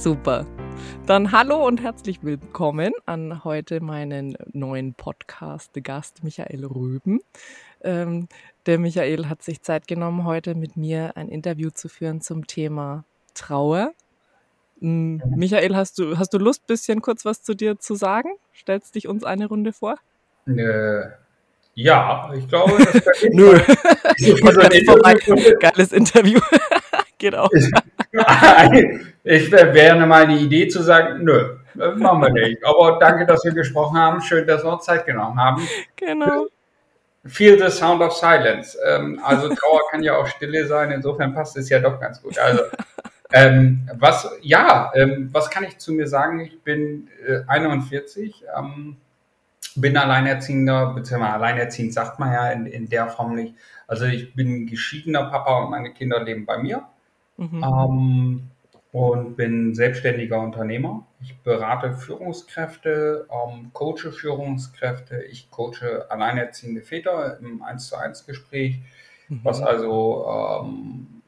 Super. Dann hallo und herzlich willkommen an heute meinen neuen Podcast-Gast Michael Röben. Ähm, der Michael hat sich Zeit genommen, heute mit mir ein Interview zu führen zum Thema Trauer. Mhm. Michael, hast du, hast du Lust, bisschen kurz was zu dir zu sagen? Stellst dich uns eine Runde vor? Äh, ja, ich glaube, das Nö. Geiles Interview. Genau. Ich wäre mal eine Idee zu sagen, nö, machen wir nicht. Aber danke, dass wir gesprochen haben. Schön, dass wir uns Zeit genommen haben. Genau. Feel the sound of silence. Ähm, also Trauer kann ja auch Stille sein. Insofern passt es ja doch ganz gut. Also ähm, was, ja, ähm, was kann ich zu mir sagen? Ich bin äh, 41, ähm, bin Alleinerziehender, beziehungsweise alleinerziehend sagt man ja in, in der Form nicht. Also ich bin geschiedener Papa und meine Kinder leben bei mir. Mhm. Ähm, und bin selbstständiger Unternehmer. Ich berate Führungskräfte, ähm, coache Führungskräfte, ich coache alleinerziehende Väter im 1 zu 1 Gespräch, mhm. was also ähm,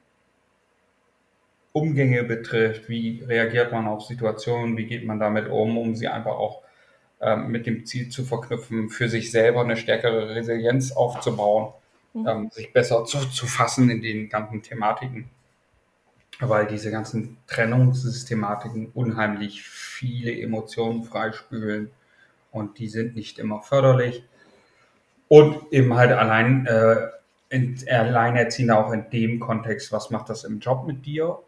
Umgänge betrifft, wie reagiert man auf Situationen, wie geht man damit um, um sie einfach auch ähm, mit dem Ziel zu verknüpfen, für sich selber eine stärkere Resilienz aufzubauen, mhm. ähm, sich besser zu, zu fassen in den ganzen Thematiken weil diese ganzen Trennungssystematiken unheimlich viele Emotionen freispülen und die sind nicht immer förderlich. Und eben halt allein, äh, in, alleinerziehende auch in dem Kontext, was macht das im Job mit dir?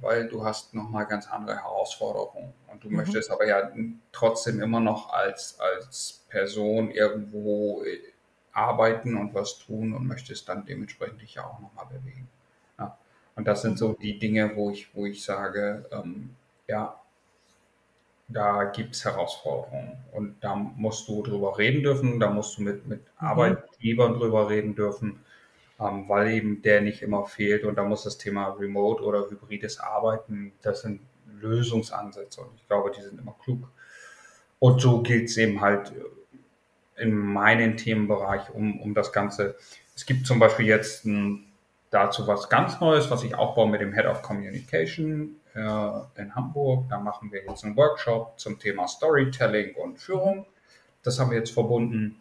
Weil du hast nochmal ganz andere Herausforderungen. Und du mhm. möchtest aber ja trotzdem immer noch als, als Person irgendwo äh, arbeiten und was tun und möchtest dann dementsprechend dich ja auch nochmal bewegen. Und das sind so die Dinge, wo ich, wo ich sage, ähm, ja, da gibt es Herausforderungen. Und da musst du drüber reden dürfen, da musst du mit, mit mhm. Arbeitgebern drüber reden dürfen, ähm, weil eben der nicht immer fehlt. Und da muss das Thema Remote oder hybrides Arbeiten, das sind Lösungsansätze. Und ich glaube, die sind immer klug. Und so gilt es eben halt in meinem Themenbereich um, um das Ganze. Es gibt zum Beispiel jetzt ein dazu was ganz Neues, was ich aufbaue mit dem Head of Communication äh, in Hamburg. Da machen wir jetzt einen Workshop zum Thema Storytelling und Führung. Das haben wir jetzt verbunden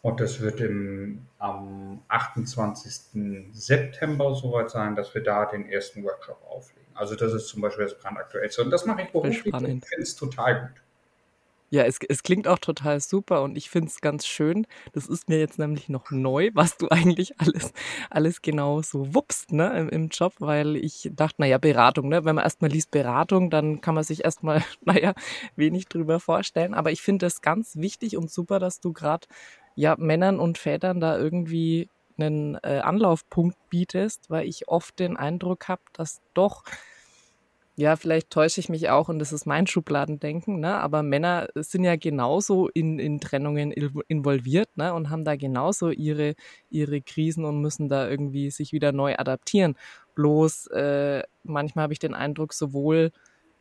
und das wird im, am 28. September soweit sein, dass wir da den ersten Workshop auflegen. Also das ist zum Beispiel das brandaktuellste und das mache ich beruflich und finde es total gut. Ja, es, es klingt auch total super und ich finde es ganz schön. Das ist mir jetzt nämlich noch neu, was du eigentlich alles, alles genau so wuppst ne, im, im Job, weil ich dachte, naja, Beratung, ne? wenn man erstmal liest Beratung, dann kann man sich erstmal, naja, wenig drüber vorstellen. Aber ich finde es ganz wichtig und super, dass du gerade ja, Männern und Vätern da irgendwie einen äh, Anlaufpunkt bietest, weil ich oft den Eindruck habe, dass doch ja, vielleicht täusche ich mich auch und das ist mein Schubladendenken, ne? aber Männer sind ja genauso in, in Trennungen involviert ne? und haben da genauso ihre, ihre Krisen und müssen da irgendwie sich wieder neu adaptieren. Bloß äh, manchmal habe ich den Eindruck, sowohl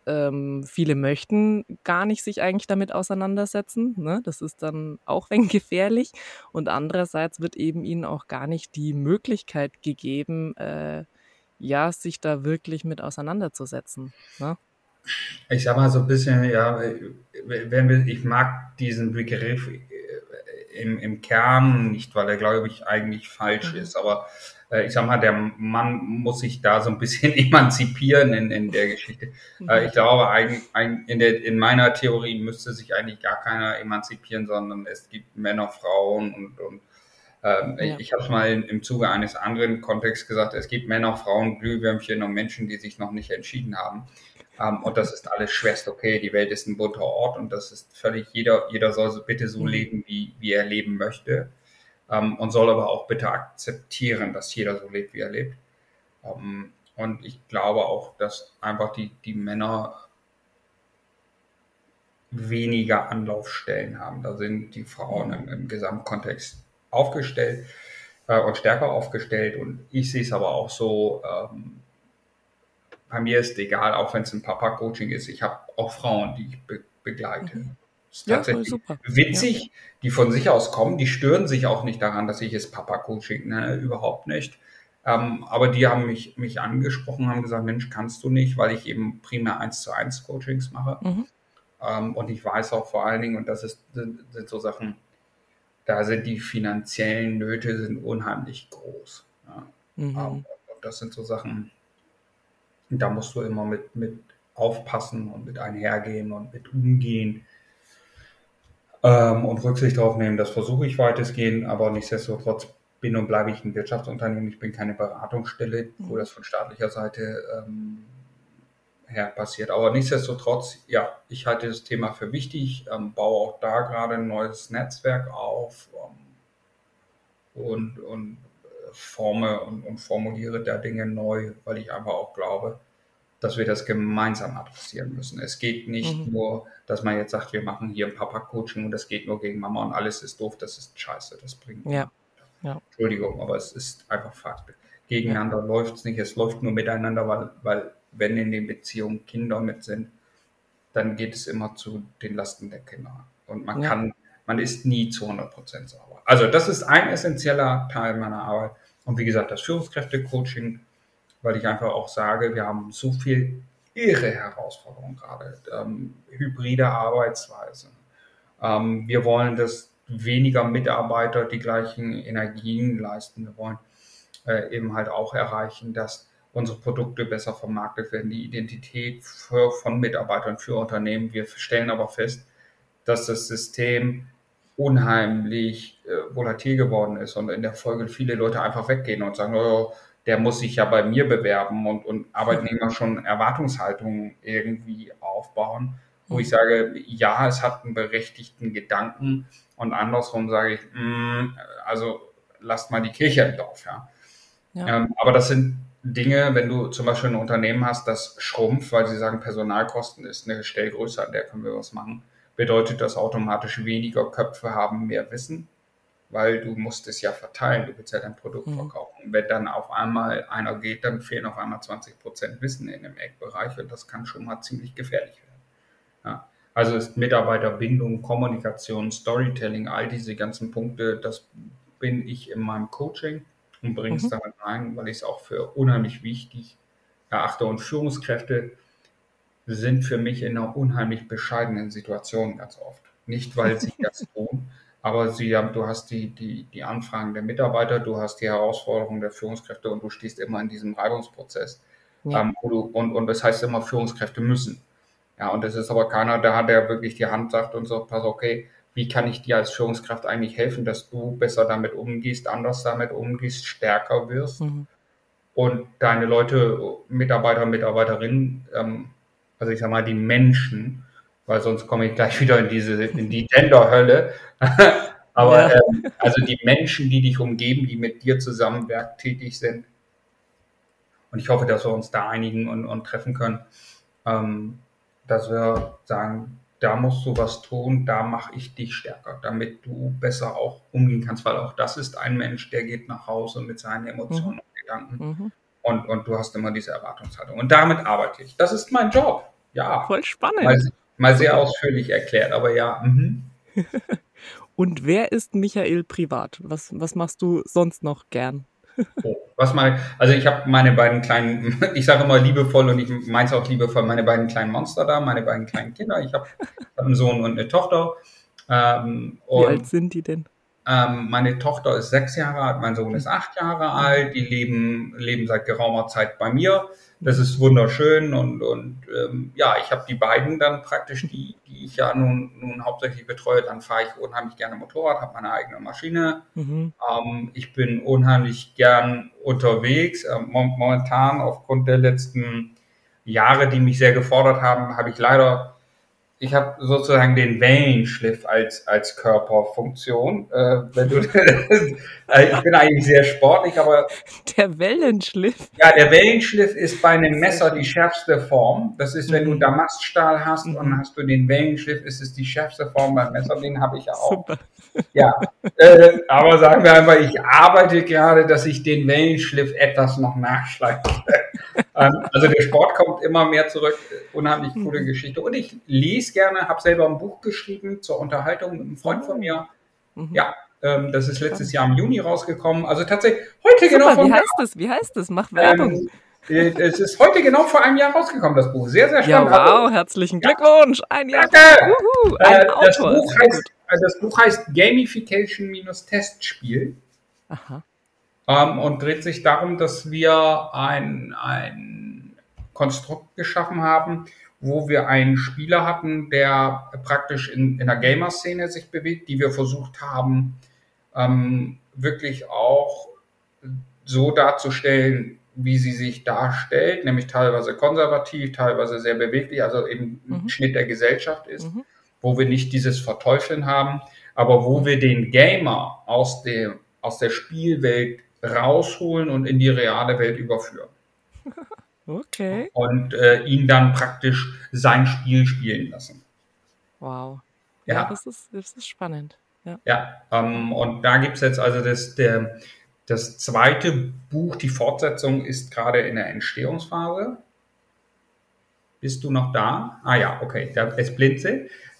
ähm, viele möchten gar nicht sich eigentlich damit auseinandersetzen. Ne? Das ist dann auch wenn gefährlich. Und andererseits wird eben ihnen auch gar nicht die Möglichkeit gegeben, äh, ja, sich da wirklich mit auseinanderzusetzen. Ne? Ich sag mal so ein bisschen, ja, wenn wir, ich mag diesen Begriff äh, im, im Kern nicht, weil er, glaube ich, eigentlich falsch mhm. ist, aber äh, ich sag mal, der Mann muss sich da so ein bisschen emanzipieren in, in der Geschichte. Mhm. Äh, ich glaube, eigentlich, in, der, in meiner Theorie müsste sich eigentlich gar keiner emanzipieren, sondern es gibt Männer, Frauen und, und ähm, ja. Ich habe es mal im Zuge eines anderen Kontexts gesagt, es gibt Männer, Frauen, Glühwürmchen und Menschen, die sich noch nicht entschieden haben. Ähm, und das ist alles schwerst okay. Die Welt ist ein bunter Ort und das ist völlig, jeder, jeder soll so bitte so mhm. leben, wie, wie er leben möchte. Ähm, und soll aber auch bitte akzeptieren, dass jeder so lebt, wie er lebt. Ähm, und ich glaube auch, dass einfach die, die Männer weniger Anlaufstellen haben. Da sind die Frauen im, im Gesamtkontext aufgestellt äh, und stärker aufgestellt. Und ich sehe es aber auch so, ähm, bei mir ist egal, auch wenn es ein Papa-Coaching ist, ich habe auch Frauen, die ich be begleite. Mhm. Das ist tatsächlich ja, witzig, ja. die von sich aus kommen, die stören sich auch nicht daran, dass ich es Papa-Coaching nenne, überhaupt nicht. Ähm, aber die haben mich, mich angesprochen, haben gesagt, Mensch, kannst du nicht, weil ich eben primär eins zu eins Coachings mache. Mhm. Ähm, und ich weiß auch vor allen Dingen, und das ist, sind, sind so Sachen, da sind die finanziellen Nöte sind unheimlich groß. Ja. Mhm. Das sind so Sachen, da musst du immer mit, mit aufpassen und mit einhergehen und mit umgehen ähm, und Rücksicht darauf nehmen. Das versuche ich weitestgehend, aber nichtsdestotrotz bin und bleibe ich ein Wirtschaftsunternehmen. Ich bin keine Beratungsstelle, wo mhm. das von staatlicher Seite ähm, her passiert. Aber nichtsdestotrotz, ja, ich halte das Thema für wichtig, ähm, baue auch da gerade ein neues Netzwerk auf ähm, und, und forme und, und formuliere da Dinge neu, weil ich einfach auch glaube, dass wir das gemeinsam adressieren müssen. Es geht nicht mhm. nur, dass man jetzt sagt, wir machen hier ein Papa-Coaching und das geht nur gegen Mama und alles ist doof, das ist scheiße, das bringt. Ja. ja. Entschuldigung, aber es ist einfach Fakt. Gegeneinander ja. läuft es nicht, es läuft nur miteinander, weil, weil wenn in den Beziehungen Kinder mit sind, dann geht es immer zu den Lasten der Kinder. Und man ja. kann, man ist nie zu 100 Prozent sauber. Also das ist ein essentieller Teil meiner Arbeit. Und wie gesagt, das Führungskräfte-Coaching weil ich einfach auch sage, wir haben so viel irre Herausforderungen gerade. Ähm, hybride Arbeitsweise. Ähm, wir wollen, dass weniger Mitarbeiter die gleichen Energien leisten. Wir wollen äh, eben halt auch erreichen, dass unsere Produkte besser vermarktet werden, die Identität für, von Mitarbeitern für Unternehmen. Wir stellen aber fest, dass das System unheimlich äh, volatil geworden ist und in der Folge viele Leute einfach weggehen und sagen, oh, der muss sich ja bei mir bewerben und, und Arbeitnehmer schon Erwartungshaltungen irgendwie aufbauen, wo ich sage, ja, es hat einen berechtigten Gedanken und andersrum sage ich, mh, mm, also lasst mal die Kirche im Dorf, ja. ja. Ähm, aber das sind Dinge, wenn du zum Beispiel ein Unternehmen hast, das schrumpft, weil sie sagen, Personalkosten ist eine Stellgröße, an der können wir was machen, bedeutet das automatisch weniger Köpfe haben mehr Wissen weil du musst es ja verteilen, du willst ja dein Produkt mhm. verkaufen. Und wenn dann auf einmal einer geht, dann fehlen auf einmal 20 Prozent Wissen in dem Eckbereich und das kann schon mal ziemlich gefährlich werden. Ja. Also ist Mitarbeiterbindung, Kommunikation, Storytelling, all diese ganzen Punkte, das bin ich in meinem Coaching und bringe es mhm. damit rein, weil ich es auch für unheimlich wichtig erachte. Und Führungskräfte sind für mich in einer unheimlich bescheidenen Situation ganz oft. Nicht, weil sie das tun, aber sie haben, du hast die, die, die Anfragen der Mitarbeiter, du hast die Herausforderungen der Führungskräfte und du stehst immer in diesem Reibungsprozess. Ja. Ähm, du, und, und das heißt immer, Führungskräfte müssen. Ja, und es ist aber keiner da, der wirklich die Hand sagt und so, pass okay, wie kann ich dir als Führungskraft eigentlich helfen, dass du besser damit umgehst, anders damit umgehst, stärker wirst mhm. und deine Leute, Mitarbeiter, Mitarbeiterinnen, ähm, also ich sag mal, die Menschen, weil sonst komme ich gleich wieder in diese, in die Gender-Hölle. Aber ja. ähm, also die Menschen, die dich umgeben, die mit dir zusammen werktätig sind. Und ich hoffe, dass wir uns da einigen und, und treffen können, ähm, dass wir sagen, da musst du was tun, da mache ich dich stärker, damit du besser auch umgehen kannst, weil auch das ist ein Mensch, der geht nach Hause mit seinen Emotionen mhm. und Gedanken. Mhm. Und, und du hast immer diese Erwartungshaltung. Und damit arbeite ich. Das ist mein Job. Ja. Voll spannend. Mal, mal sehr ausführlich erklärt, aber ja. Mhm. Und wer ist Michael privat? Was, was machst du sonst noch gern? Oh, was mal, also ich habe meine beiden kleinen, ich sage immer liebevoll und ich meine es auch liebevoll, meine beiden kleinen Monster da, meine beiden kleinen Kinder. Ich habe hab einen Sohn und eine Tochter. Ähm, Wie alt sind die denn? Ähm, meine Tochter ist sechs Jahre alt, mein Sohn ist acht Jahre alt. Die leben, leben seit geraumer Zeit bei mir. Das ist wunderschön und, und ähm, ja, ich habe die beiden dann praktisch, die, die ich ja nun, nun hauptsächlich betreue. Dann fahre ich unheimlich gerne Motorrad, habe meine eigene Maschine. Mhm. Ähm, ich bin unheimlich gern unterwegs. Ähm, momentan aufgrund der letzten Jahre, die mich sehr gefordert haben, habe ich leider ich habe sozusagen den Wellenschliff als, als Körperfunktion. Äh, wenn du, äh, ich bin eigentlich sehr sportlich, aber. Der Wellenschliff? Ja, der Wellenschliff ist bei einem Messer die schärfste Form. Das ist, wenn du mhm. Damaststahl hast mhm. und hast du den Wellenschliff, ist es die schärfste Form beim Messer. Den habe ich ja auch. Super. Ja, äh, aber sagen wir einfach, ich arbeite gerade, dass ich den Wellenschliff etwas noch nachschleife. Ähm, also der Sport kommt immer mehr zurück. Unheimlich coole mhm. Geschichte. Und ich lese gerne, habe selber ein Buch geschrieben zur Unterhaltung mit einem Freund von mir. Mhm. Ja, Ähm, das ist letztes Jahr im Juni rausgekommen. Also tatsächlich heute Super, genau vor wie heißt es? Wie heißt es? Mach Werbung. Ähm, äh, es ist heute genau vor einem Jahr rausgekommen, das Buch. Sehr, sehr ja, spannend. Also, wow, herzlichen Glückwunsch. Ein Jahr. Danke. Wuhu, ein äh, das. Buch heißt, äh, das Buch heißt Gamification-Testspiel Aha. Ähm, und dreht sich darum, dass wir ein, ein Konstrukt geschaffen haben, wo wir einen Spieler hatten, der praktisch in, in der Gamer-Szene sich bewegt, die wir versucht haben, ähm, wirklich auch so darzustellen, wie sie sich darstellt, nämlich teilweise konservativ, teilweise sehr beweglich, also eben ein Mhm. Schnitt der Gesellschaft ist, Mhm. wo wir nicht dieses Verteufeln haben, aber wo wir den Gamer aus, dem, aus der Spielwelt rausholen und in die reale Welt überführen Okay. und äh, ihn dann praktisch sein Spiel spielen lassen. Wow. Ja, Ja. das, ist, das ist spannend. Ja. Ja, ähm, und da gibt's jetzt also das, der, das zweite Buch, die Fortsetzung ist gerade in der Entstehungsphase. Bist du noch da? Ah ja, okay, da ist Blinze.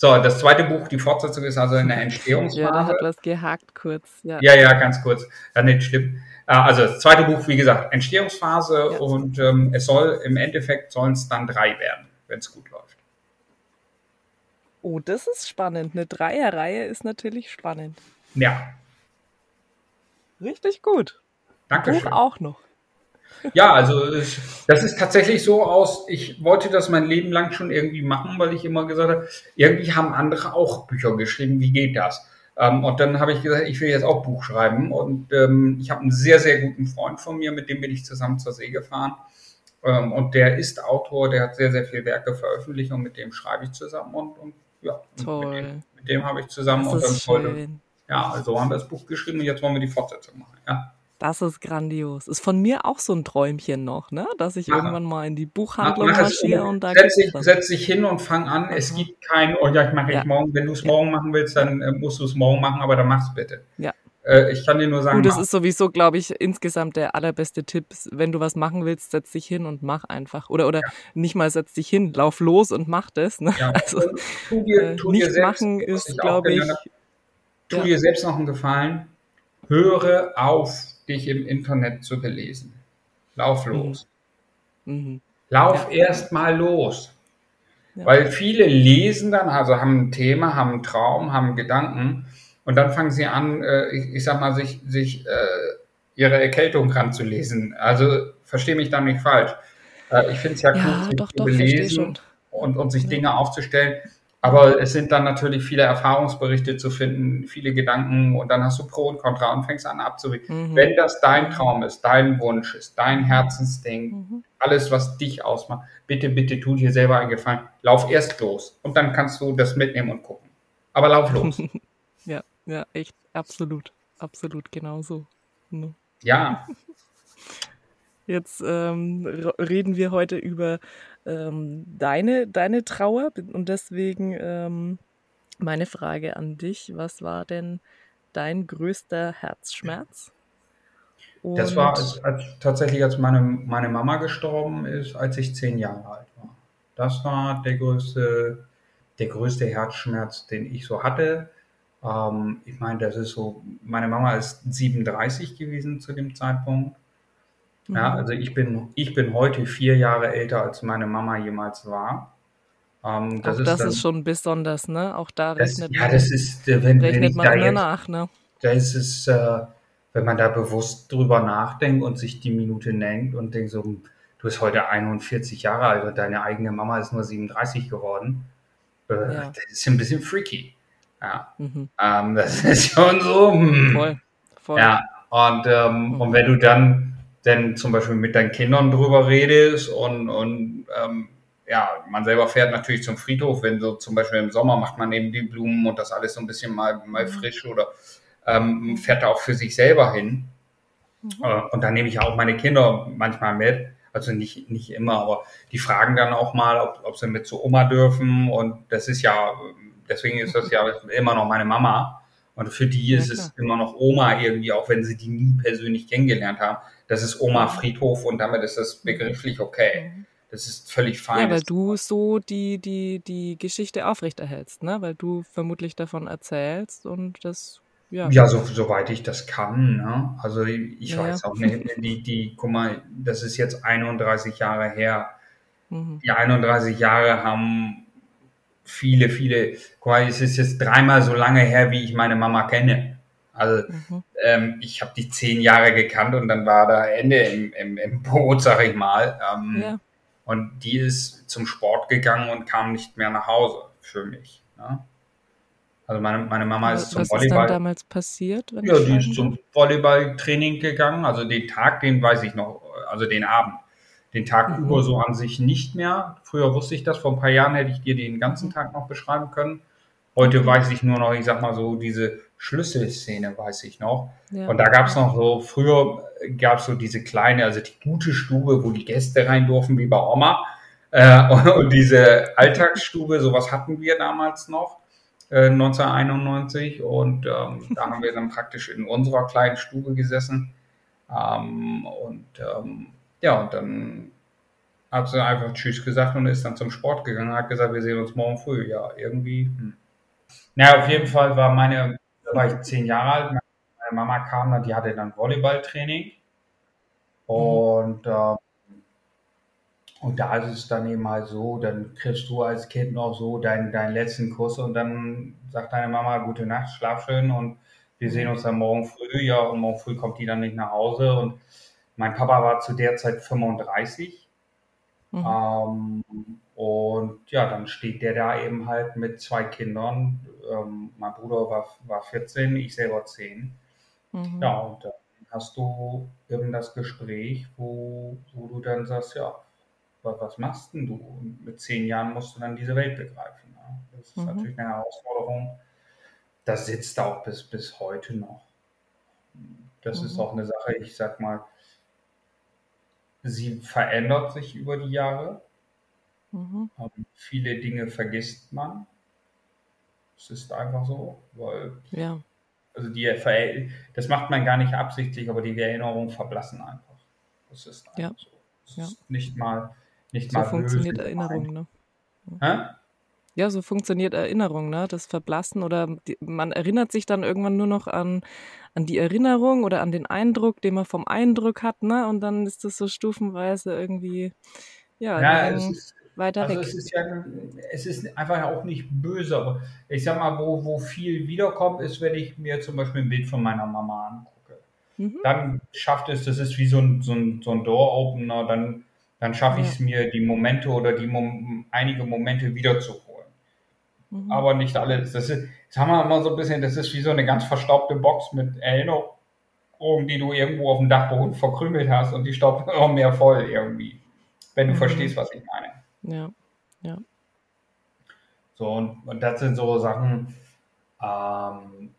so, das zweite Buch, die Fortsetzung ist also in der ja, Entstehungsphase. hat was gehakt kurz. Ja. Ja, ja, ganz kurz. Ja, nicht schlimm. Äh, Also das zweite Buch, wie gesagt, Entstehungsphase Ja. und ähm, es soll im Endeffekt sollen es dann drei werden, wenn es gut läuft. Oh, das ist spannend. Eine Dreierreihe ist natürlich spannend. Ja, Richtig gut. danke Buch auch noch. Ja, also es- das ist tatsächlich so aus, ich wollte das mein Leben lang schon irgendwie machen, weil ich immer gesagt habe, irgendwie haben andere auch Bücher geschrieben, wie geht das? Ähm, und dann habe ich gesagt, ich will jetzt auch Buch schreiben. Und ähm, ich habe einen sehr, sehr guten Freund von mir, mit dem bin ich zusammen zur See gefahren. Ähm, und der ist Autor, der hat sehr, sehr viele Werke veröffentlicht und mit dem schreibe ich zusammen. Und, und ja, und mit Toll. dem, mit dem habe ich zusammen Das und dann heute, ja, also haben wir das Buch geschrieben und jetzt wollen wir die Fortsetzung machen. Ja. Das ist grandios. Ist von mir auch so ein Träumchen noch, ne? Dass ich Mach- irgendwann mal in die Buchhandlung mach marschiere und da setz, dich, setz dich hin und fang an. Es Aha. gibt kein, oh ja, ich mache Ja. ich morgen. Wenn du es Ja. morgen machen willst, dann äh, musst du es morgen machen, aber dann mach's bitte. Ja. Äh, ich kann dir nur sagen, Du, das ist sowieso, glaube ich, insgesamt der allerbeste Tipp. Wenn du was machen willst, setz dich hin und mach einfach. Oder, oder nicht mal setz dich hin, lauf los und mach das. Ne? ja. Also, tu dir, äh, tu dir nicht selbst, machen ist, glaube ich, tu ja. dir selbst noch einen Gefallen. Höre auf, dich im Internet zu belesen. Lauf Mhm. los. mhm. Lauf Ja. erst mal los. Ja. Weil viele lesen dann, also haben ein Thema, haben einen Traum, haben einen Gedanken und dann fangen sie an, äh, ich, ich sag mal, sich, sich äh, ihre Erkältung ranzulesen. Also verstehe mich da nicht falsch. Äh, ich finde es ja Ja, sich doch, zu doch, belesen und, und sich. Dinge aufzustellen. Aber es sind dann natürlich viele Erfahrungsberichte zu finden, viele Gedanken und dann hast du Pro und Contra und fängst an abzuwägen. Mhm. Wenn das dein Traum ist, dein Wunsch ist, dein Herzensding, Mhm. alles, was dich ausmacht, bitte, bitte tu dir selber einen Gefallen. Lauf erst los und dann kannst du das mitnehmen und gucken. Aber lauf los. Ja, ja, echt, absolut. Absolut genauso. Ne? Ja, Jetzt ähm, reden wir heute über ähm, deine, deine Trauer und deswegen ähm, meine Frage an dich. Was war denn dein größter Herzschmerz? das war Und als, als, tatsächlich, als meine, meine Mama gestorben ist, als ich zehn Jahre alt war. Das war der größte, der größte Herzschmerz, den ich so hatte. Ähm, ich meine, das ist so, meine Mama ist 37 gewesen zu dem Zeitpunkt. Ja, mhm. also ich bin, ich bin heute vier Jahre älter, als meine Mama jemals war. Ähm, das auch ist das dann, ist schon besonders, ne? Auch da das, rechnet ja, man, das ist, wenn, wenn rechnet ich man da jetzt, nach, ne? da ist es, äh, wenn man da bewusst drüber nachdenkt und sich die Minute nennt und denkt so, hm, du bist heute 41 Jahre alt und deine eigene Mama ist nur 37 geworden, äh, Ja. das ist ein bisschen freaky. Ja, Mhm. ähm, das ist schon so, hm. Voll, voll. Ja, und, ähm, Mhm. und wenn du dann, dann zum Beispiel mit deinen Kindern drüber redest und, und ähm, ja, man selber fährt natürlich zum Friedhof, wenn so zum Beispiel im Sommer macht man eben die Blumen und das alles so ein bisschen mal, mal Mhm. frisch oder ähm, fährt da auch für sich selber hin. Mhm. Äh, Und dann nehme ich auch meine Kinder manchmal mit. Also nicht, nicht immer, aber die fragen dann auch mal, ob, ob sie mit zu Oma dürfen. Und das ist ja, deswegen ist das ja immer noch meine Mama. Und für die Ja, ist klar. es immer noch Oma irgendwie, auch wenn sie die nie persönlich kennengelernt haben. Das ist Oma Mhm. Friedhof und damit ist das begrifflich okay. Mhm. Das ist völlig fein. Ja, weil du so die, die, die Geschichte aufrechterhältst, ne? Weil du vermutlich davon erzählst und das, ja. Ja, so, soweit ich das kann. Ne? Also ich Ja, weiß ja. auch nicht, die, die, guck mal, das ist jetzt 31 Jahre her. Mhm. Die 31 Jahre haben viele, viele, guck mal, es ist jetzt dreimal so lange her, wie ich meine Mama kenne. Also Mhm. ähm, ich habe die zehn Jahre gekannt und dann war da Ende im, im, im Boot, sag ich mal. Ähm, Ja. Und die ist zum Sport gegangen und kam nicht mehr nach Hause für mich. Ne? Also meine, meine Mama ist Was zum ist dann Volleyball. damals passiert, Ja, die ist zum Volleyballtraining gegangen. Also den Tag, den weiß ich noch, also den Abend. Den Tag Mhm. über so an sich nicht mehr. Früher wusste ich das, vor ein paar Jahren hätte ich dir den ganzen Mhm. Tag noch beschreiben können. Heute Okay. weiß ich nur noch, ich sag mal so, diese Schlüsselszene weiß ich noch. Ja. Und da gab es noch so, früher gab es so diese kleine, also die gute Stube, wo die Gäste rein durften, wie bei Oma. Äh, und diese Alltagsstube, sowas hatten wir damals noch, äh, 1991. Und ähm, da haben wir dann praktisch in unserer kleinen Stube gesessen. Ähm, und ähm, ja, und dann hat sie einfach Tschüss gesagt und ist dann zum Sport gegangen, hat gesagt, wir sehen uns morgen früh. Ja, irgendwie. Hm. Naja, auf jeden Fall war meine, da war ich zehn Jahre alt, meine Mama kam dann, die hatte dann Volleyballtraining. Und, ähm, und da ist es dann eben halt so, dann kriegst du als Kind noch so deinen, deinen letzten Kuss und dann sagt deine Mama gute Nacht, schlaf schön und wir sehen uns dann morgen früh. Ja, und morgen früh kommt die dann nicht nach Hause. Und mein Papa war zu der Zeit 35. Mhm. Ähm, und ja, dann steht der da eben halt mit zwei Kindern. Ähm, mein Bruder war, war 14, ich selber 10. Mhm. Ja, und dann hast du eben das Gespräch, wo, wo du dann sagst, ja, was, was machst denn du? Und mit zehn Jahren musst du dann diese Welt begreifen. Ne? Das ist Mhm. natürlich eine Herausforderung. Das sitzt auch bis, bis heute noch. Das ist Mhm. auch eine Sache, ich sag mal, sie verändert sich über die Jahre. Mhm. Ähm, viele Dinge vergisst man. Es ist einfach so, weil Ja. also die Ver das macht man gar nicht absichtlich, aber die Erinnerungen verblassen einfach. Das ist einfach Ja. so. Es Ja. ist nicht mal nicht So mal funktioniert Erinnerung, ne? Hä? Ja, so funktioniert Erinnerung, ne? Das Verblassen oder die, man erinnert sich dann irgendwann nur noch an, an die Erinnerung oder an den Eindruck, den man vom Eindruck hat, ne? Und dann ist das so stufenweise irgendwie, ja, Ja, es ist weiter also weg. es ist ja es ist einfach auch nicht böse, aber ich sag mal, wo wo viel wiederkommt, ist, wenn ich mir zum Beispiel ein Bild von meiner Mama angucke. Mhm. Dann schafft es das ist wie so 'n so 'n so 'n Door-Opener, dann dann schaffe Ja. ich's mir, die Momente oder die Mom einige Momente wiederzuholen. Mhm. Aber nicht alles. Das ist sagen wir mal so 'n bisschen, das ist wie so eine ganz verstaubte Box mit Erinnerungen, die du irgendwo aufm Dachboden verkrümelt hast und die staubt immer mehr voll irgendwie, wenn du Mhm. verstehst, was ich meine. Ja. Ja. So, und und das sind so Sachen, ähm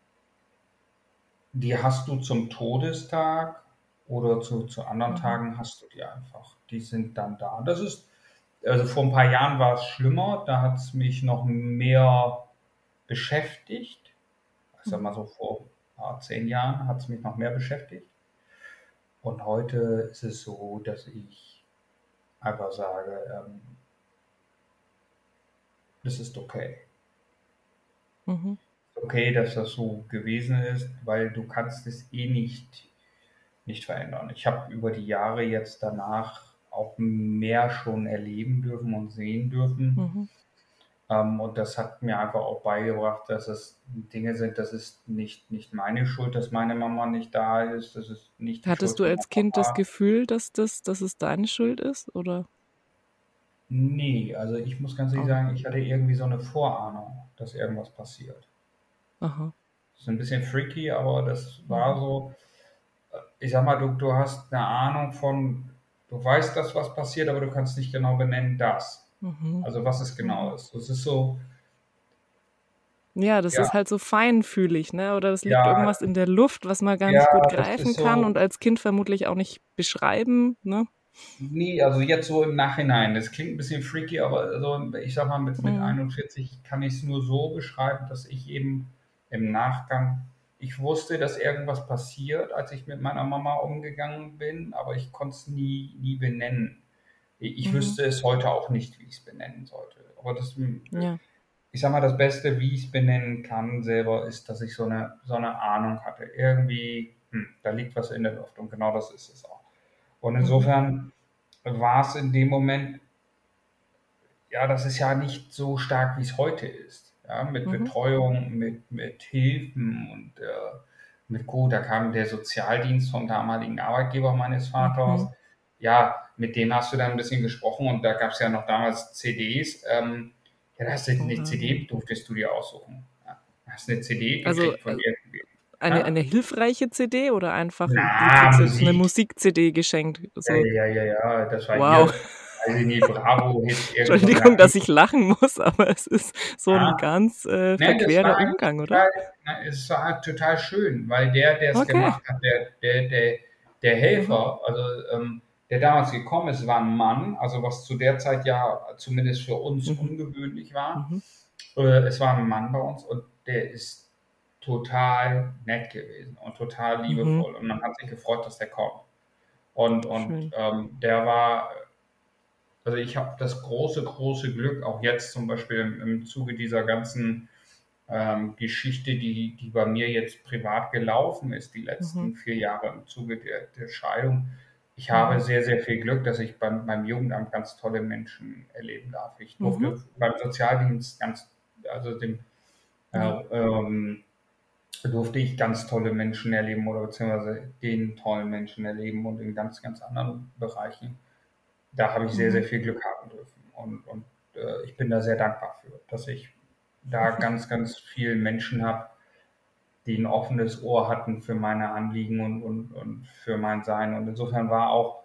die hast du zum Todestag oder zu zu anderen Mhm. Tagen hast du die einfach. Die sind dann da. Das ist also, vor 'n paar Jahren war's schlimmer, da hat's mich noch mehr beschäftigt. Ich Mhm. mal so, vor, 10 Jahren hat's mich noch mehr beschäftigt. Und heute ist es so, dass ich einfach sage, ähm das ist okay. Mhm. Okay, dass das so gewesen ist, weil du kannst es eh nicht nicht verändern. Ich habe über die Jahre jetzt danach auch mehr schon erleben dürfen und sehen dürfen. Mhm. Ähm, und das hat mir einfach auch beigebracht, dass es Dinge sind, das ist nicht nicht meine Schuld, dass meine Mama nicht da ist. Das ist nicht die Schuld Hattest du als Kind das. Gefühl, dass das dass es deine Schuld ist, oder? Ne, also, ich muss ganz ehrlich Oh. sagen, ich hatte irgendwie so 'ne Vorahnung, dass irgendwas passiert. Aha. Ist 'n bisschen freaky, aber das war Mhm. so ich sage mal, du du hast 'ne Ahnung von du weißt, dass was passiert, aber du kannst nicht genau benennen, das. Mhm. Also, was es genau Mhm. ist. Das ist so Ja, das Ja. ist halt so feinfühlig, ne? Oder es liegt Ja. irgendwas in der Luft, was man gar Ja, nicht gut greifen ist kann so und als Kind vermutlich auch nicht beschreiben, ne? Ne, also, jetzt so im Nachhinein. Das klingt 'n bisschen freaky, aber so ich sage mal, mit mit Mhm. 41 kann ich's nur so beschreiben, dass ich eben im Nachgang ich wusste, dass irgendwas passiert, als ich mit meiner Mama umgegangen bin, aber ich konnte es nie nie benennen. Ich mhm. wüsste es heute auch nicht, wie ich es benennen sollte. Aber das, ja. ich sag mal, das Beste, wie ich es benennen kann selber, ist, dass ich so eine, so eine Ahnung hatte. Irgendwie, hm, da liegt was in der Luft und genau das ist es auch. Und mhm. insofern war es in dem Moment, ja, das ist ja nicht so stark, wie es heute ist. Ja, mit mhm. Betreuung, mit, mit Hilfen und äh, mit Co. Da kam der Sozialdienst vom damaligen Arbeitgeber meines Vaters. Mhm. Ja, mit dem hast du dann ein bisschen gesprochen und da gab es ja noch damals CDs. Ähm, ja, da hast du eine CD, durftest du dir aussuchen. Ja, hast eine CD also, von also, irgendwie. Eine, eine hilfreiche CD oder einfach Na, Musik. eine Musik-CD geschenkt? So. Ja, ja, ja, ja, das war wow. Hier, also nie Bravo Entschuldigung, dass ich lachen muss, aber es ist so ja. ein ganz äh, verquerer Nein, Umgang, oder? Total, es war total schön, weil der, der es okay. gemacht hat, der, der, der, der Helfer, mhm. also ähm, der damals gekommen ist, war ein Mann, also was zu der Zeit ja zumindest für uns mhm. ungewöhnlich war. Mhm. Äh, es war ein Mann bei uns und der ist total nett gewesen und total mhm. liebevoll. Und man hat sich gefreut, dass der kommt. Und, und ähm, der war, also ich habe das große, große Glück, auch jetzt zum Beispiel im, im Zuge dieser ganzen ähm, Geschichte, die, die bei mir jetzt privat gelaufen ist, die letzten mhm. vier Jahre im Zuge der, der Scheidung. Ich mhm. habe sehr, sehr viel Glück, dass ich beim, beim Jugendamt ganz tolle Menschen erleben darf. Ich durfte mhm. beim Sozialdienst ganz, also dem, äh, ähm, durfte ich ganz tolle Menschen erleben oder beziehungsweise den tollen Menschen erleben und in ganz, ganz anderen Bereichen. Da habe ich sehr, sehr mhm. viel Glück haben dürfen. Und, und äh, ich bin da sehr dankbar für, dass ich da ganz, ganz viele Menschen habe, die ein offenes Ohr hatten für meine Anliegen und, und, und für mein Sein. Und insofern war auch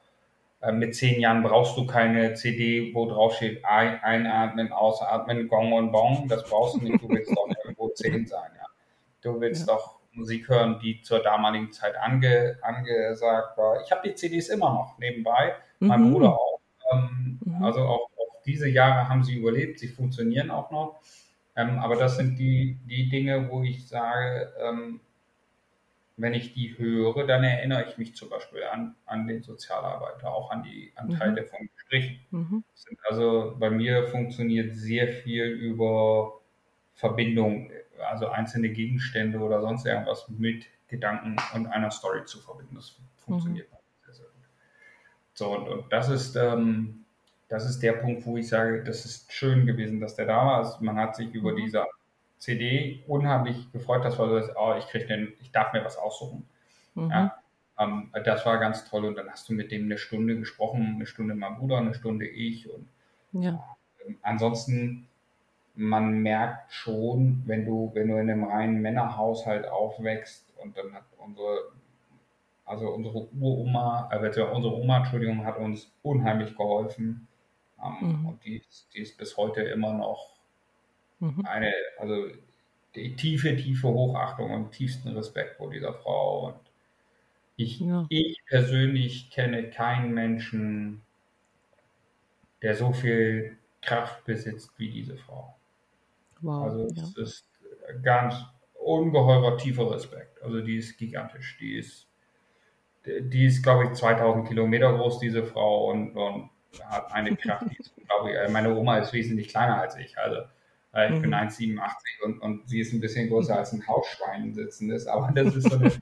äh, mit zehn Jahren brauchst du keine CD, wo drauf steht einatmen, ausatmen, Gong und Bong. Das brauchst du nicht. Du willst doch irgendwo zehn sein. Ja. Du willst ja. doch Musik hören, die zur damaligen Zeit ange, angesagt war. Ich habe die CDs immer noch nebenbei, mhm. mein Bruder auch. Ähm, mhm. Also auch, auch, diese Jahre haben sie überlebt, sie funktionieren auch noch. Ähm, aber das sind die, die Dinge, wo ich sage, ähm, wenn ich die höre, dann erinnere ich mich zum Beispiel an, an den Sozialarbeiter, auch an die Anteile mhm. von Gesprächen. Mhm. Also bei mir funktioniert sehr viel über Verbindung also einzelne Gegenstände oder sonst irgendwas mit Gedanken und einer Story zu verbinden. Das funktioniert mhm. So, und, und das ist, ähm, das ist der Punkt, wo ich sage, das ist schön gewesen, dass der da war. Also man hat sich über mhm. diese CD unheimlich gefreut, dass man so, oh, ich krieg den, ich darf mir was aussuchen. Mhm. Ja, ähm, das war ganz toll. Und dann hast du mit dem eine Stunde gesprochen, eine Stunde mein Bruder, eine Stunde ich. Und ja. ähm, ansonsten man merkt schon, wenn du, wenn du in einem reinen Männerhaushalt aufwächst und dann hat unsere, also unsere Uroma, äh, unsere Oma, Entschuldigung, hat uns unheimlich geholfen. Ähm, mhm. Und die, die ist bis heute immer noch mhm. eine, also die tiefe, tiefe Hochachtung und tiefsten Respekt vor dieser Frau. Und ich, ja. ich persönlich kenne keinen Menschen, der so viel Kraft besitzt wie diese Frau. Wow, also es ja. ist ganz ungeheurer tiefer Respekt. Also die ist gigantisch. Die ist, die ist, glaube ich, 2000 Kilometer groß, diese Frau, und, und hat eine Kraft, die ist unglaublich. Also meine Oma ist wesentlich kleiner als ich. Also äh, ich mhm. bin 1,87 und, und sie ist ein bisschen größer als ein Hausschwein sitzendes, aber das ist so eine.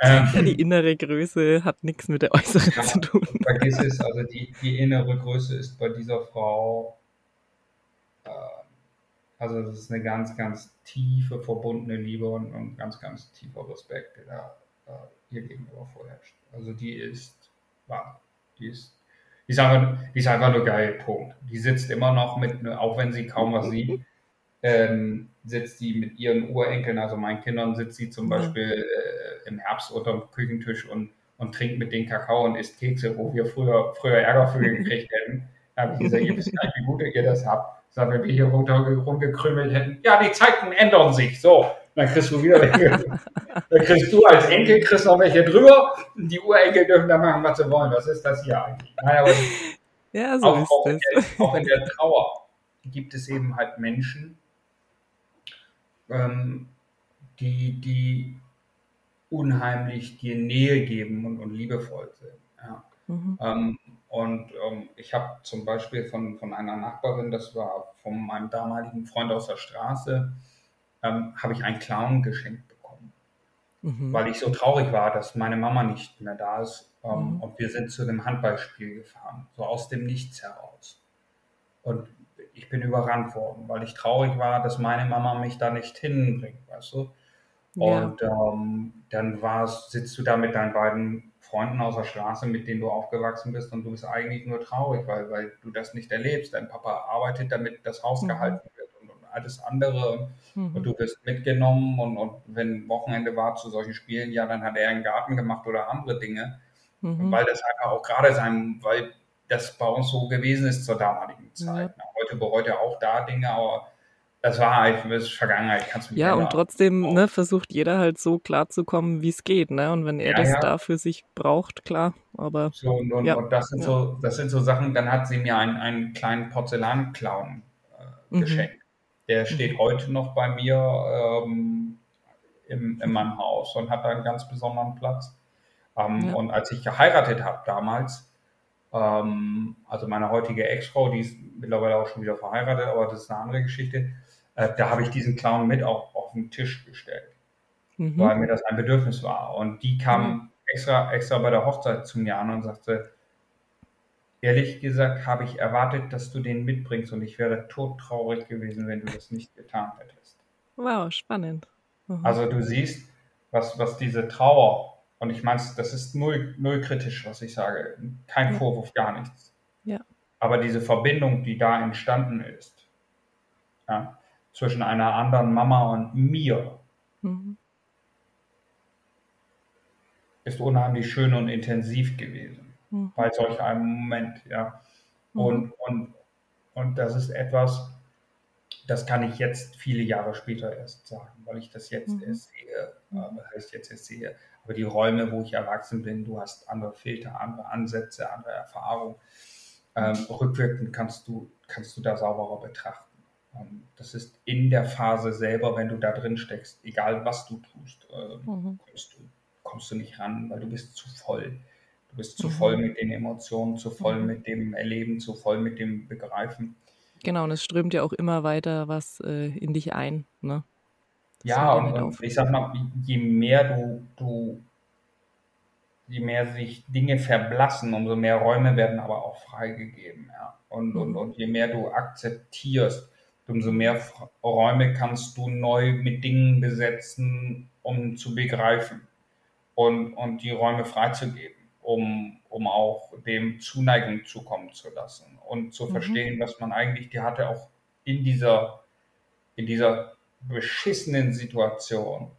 Ähm, die innere Größe hat nichts mit der äußeren ja, zu tun. Vergiss es, also die, die innere Größe ist bei dieser Frau äh, also das ist eine ganz, ganz tiefe, verbundene Liebe und ein ganz, ganz tiefer Respekt, der da äh, ihr gegenüber vorherrscht. Also die ist, wow, die ist, die ist, einfach, die ist einfach nur geil, Punkt. Die sitzt immer noch mit, auch wenn sie kaum was sieht, ähm, sitzt sie mit ihren Urenkeln, also meinen Kindern, sitzt sie zum Beispiel äh, im Herbst unter dem Küchentisch und, und trinkt mit den Kakao und isst Kekse, wo wir früher, früher Ärger für gekriegt hätten. Da habe ich gesagt, ihr wisst gar nicht, wie gut ihr das habt. Sag, wenn wir hier runter, rumgekrümelt hätten, ja, die Zeiten ändern sich. So, dann kriegst du wieder welche. dann kriegst du als Enkel kriegst noch welche drüber. Die Urenkel dürfen da machen, was sie wollen. Was ist das hier eigentlich? Naja, aber ja, so auch, ist auch, das. In der, auch in der Trauer gibt es eben halt Menschen, ähm, die, die unheimlich dir Nähe geben und, und liebevoll sind. Ja. Mhm. Ähm, und ähm, ich habe zum Beispiel von, von einer Nachbarin, das war von meinem damaligen Freund aus der Straße, ähm, habe ich einen Clown geschenkt bekommen. Mhm. Weil ich so traurig war, dass meine Mama nicht mehr da ist. Ähm, mhm. Und wir sind zu einem Handballspiel gefahren, so aus dem Nichts heraus. Und ich bin überrannt worden, weil ich traurig war, dass meine Mama mich da nicht hinbringt, weißt du? Ja. Und ähm, dann war's, sitzt du da mit deinen beiden Freunden aus der Straße, mit denen du aufgewachsen bist und du bist eigentlich nur traurig, weil, weil du das nicht erlebst. Dein Papa arbeitet, damit das Haus mhm. gehalten alles andere mhm. und du wirst mitgenommen und, und wenn Wochenende war zu solchen Spielen, ja, dann hat er einen Garten gemacht oder andere Dinge, mhm. weil das einfach auch gerade sein, weil das bei uns so gewesen ist zur damaligen Zeit. Ja. Heute bereut er auch da Dinge, aber das war halt das Vergangenheit. Kannst du ja, und trotzdem ne, versucht jeder halt so klarzukommen, wie es geht. Ne? Und wenn er ja, das ja. da für sich braucht, klar. Aber so, und, und, ja. und das, sind so, das sind so Sachen, dann hat sie mir einen, einen kleinen Porzellanclown äh, mhm. geschenkt. Der steht mhm. heute noch bei mir ähm, im, in meinem Haus und hat da einen ganz besonderen Platz. Ähm, und als ich geheiratet habe damals, ähm, also meine heutige Ex-Frau, die ist mittlerweile auch schon wieder verheiratet, aber das ist eine andere Geschichte. Äh, da habe ich diesen Clown mit auch auf den Tisch gestellt, mhm. weil mir das ein Bedürfnis war. Und die kam mhm. extra, extra bei der Hochzeit zu mir an und sagte, ehrlich gesagt habe ich erwartet, dass du den mitbringst und ich wäre todtraurig gewesen, wenn du das nicht getan hättest. Wow, spannend. Mhm. Also du siehst, was, was diese Trauer und ich meine, das ist null, null kritisch, was ich sage. Kein ja. Vorwurf, gar nichts. Ja. Aber diese Verbindung, die da entstanden ist, ja, zwischen einer anderen Mama und mir, mhm. ist unheimlich schön und intensiv gewesen. Mhm. Bei solch einem Moment, ja. Mhm. Und, und, und das ist etwas, das kann ich jetzt viele Jahre später erst sagen, weil ich das jetzt mhm. erst sehe. Was heißt jetzt erst sehe? über die Räume, wo ich erwachsen bin. Du hast andere Filter, andere Ansätze, andere Erfahrungen. Ähm, rückwirkend kannst du, kannst du da sauberer betrachten. Ähm, das ist in der Phase selber, wenn du da drin steckst, egal was du tust, äh, mhm. kommst, du, kommst du nicht ran, weil du bist zu voll. Du bist zu mhm. voll mit den Emotionen, zu voll mhm. mit dem Erleben, zu voll mit dem Begreifen. Genau, und es strömt ja auch immer weiter was äh, in dich ein. Ne? Ja, und, und ich sag mal, je mehr du, du, je mehr sich Dinge verblassen, umso mehr Räume werden aber auch freigegeben. Ja. Und, mhm. und, und je mehr du akzeptierst, umso mehr Räume kannst du neu mit Dingen besetzen, um zu begreifen und, und die Räume freizugeben, um, um auch dem Zuneigung zukommen zu lassen und zu mhm. verstehen, was man eigentlich, die hatte auch in dieser, in dieser beschissenen Situation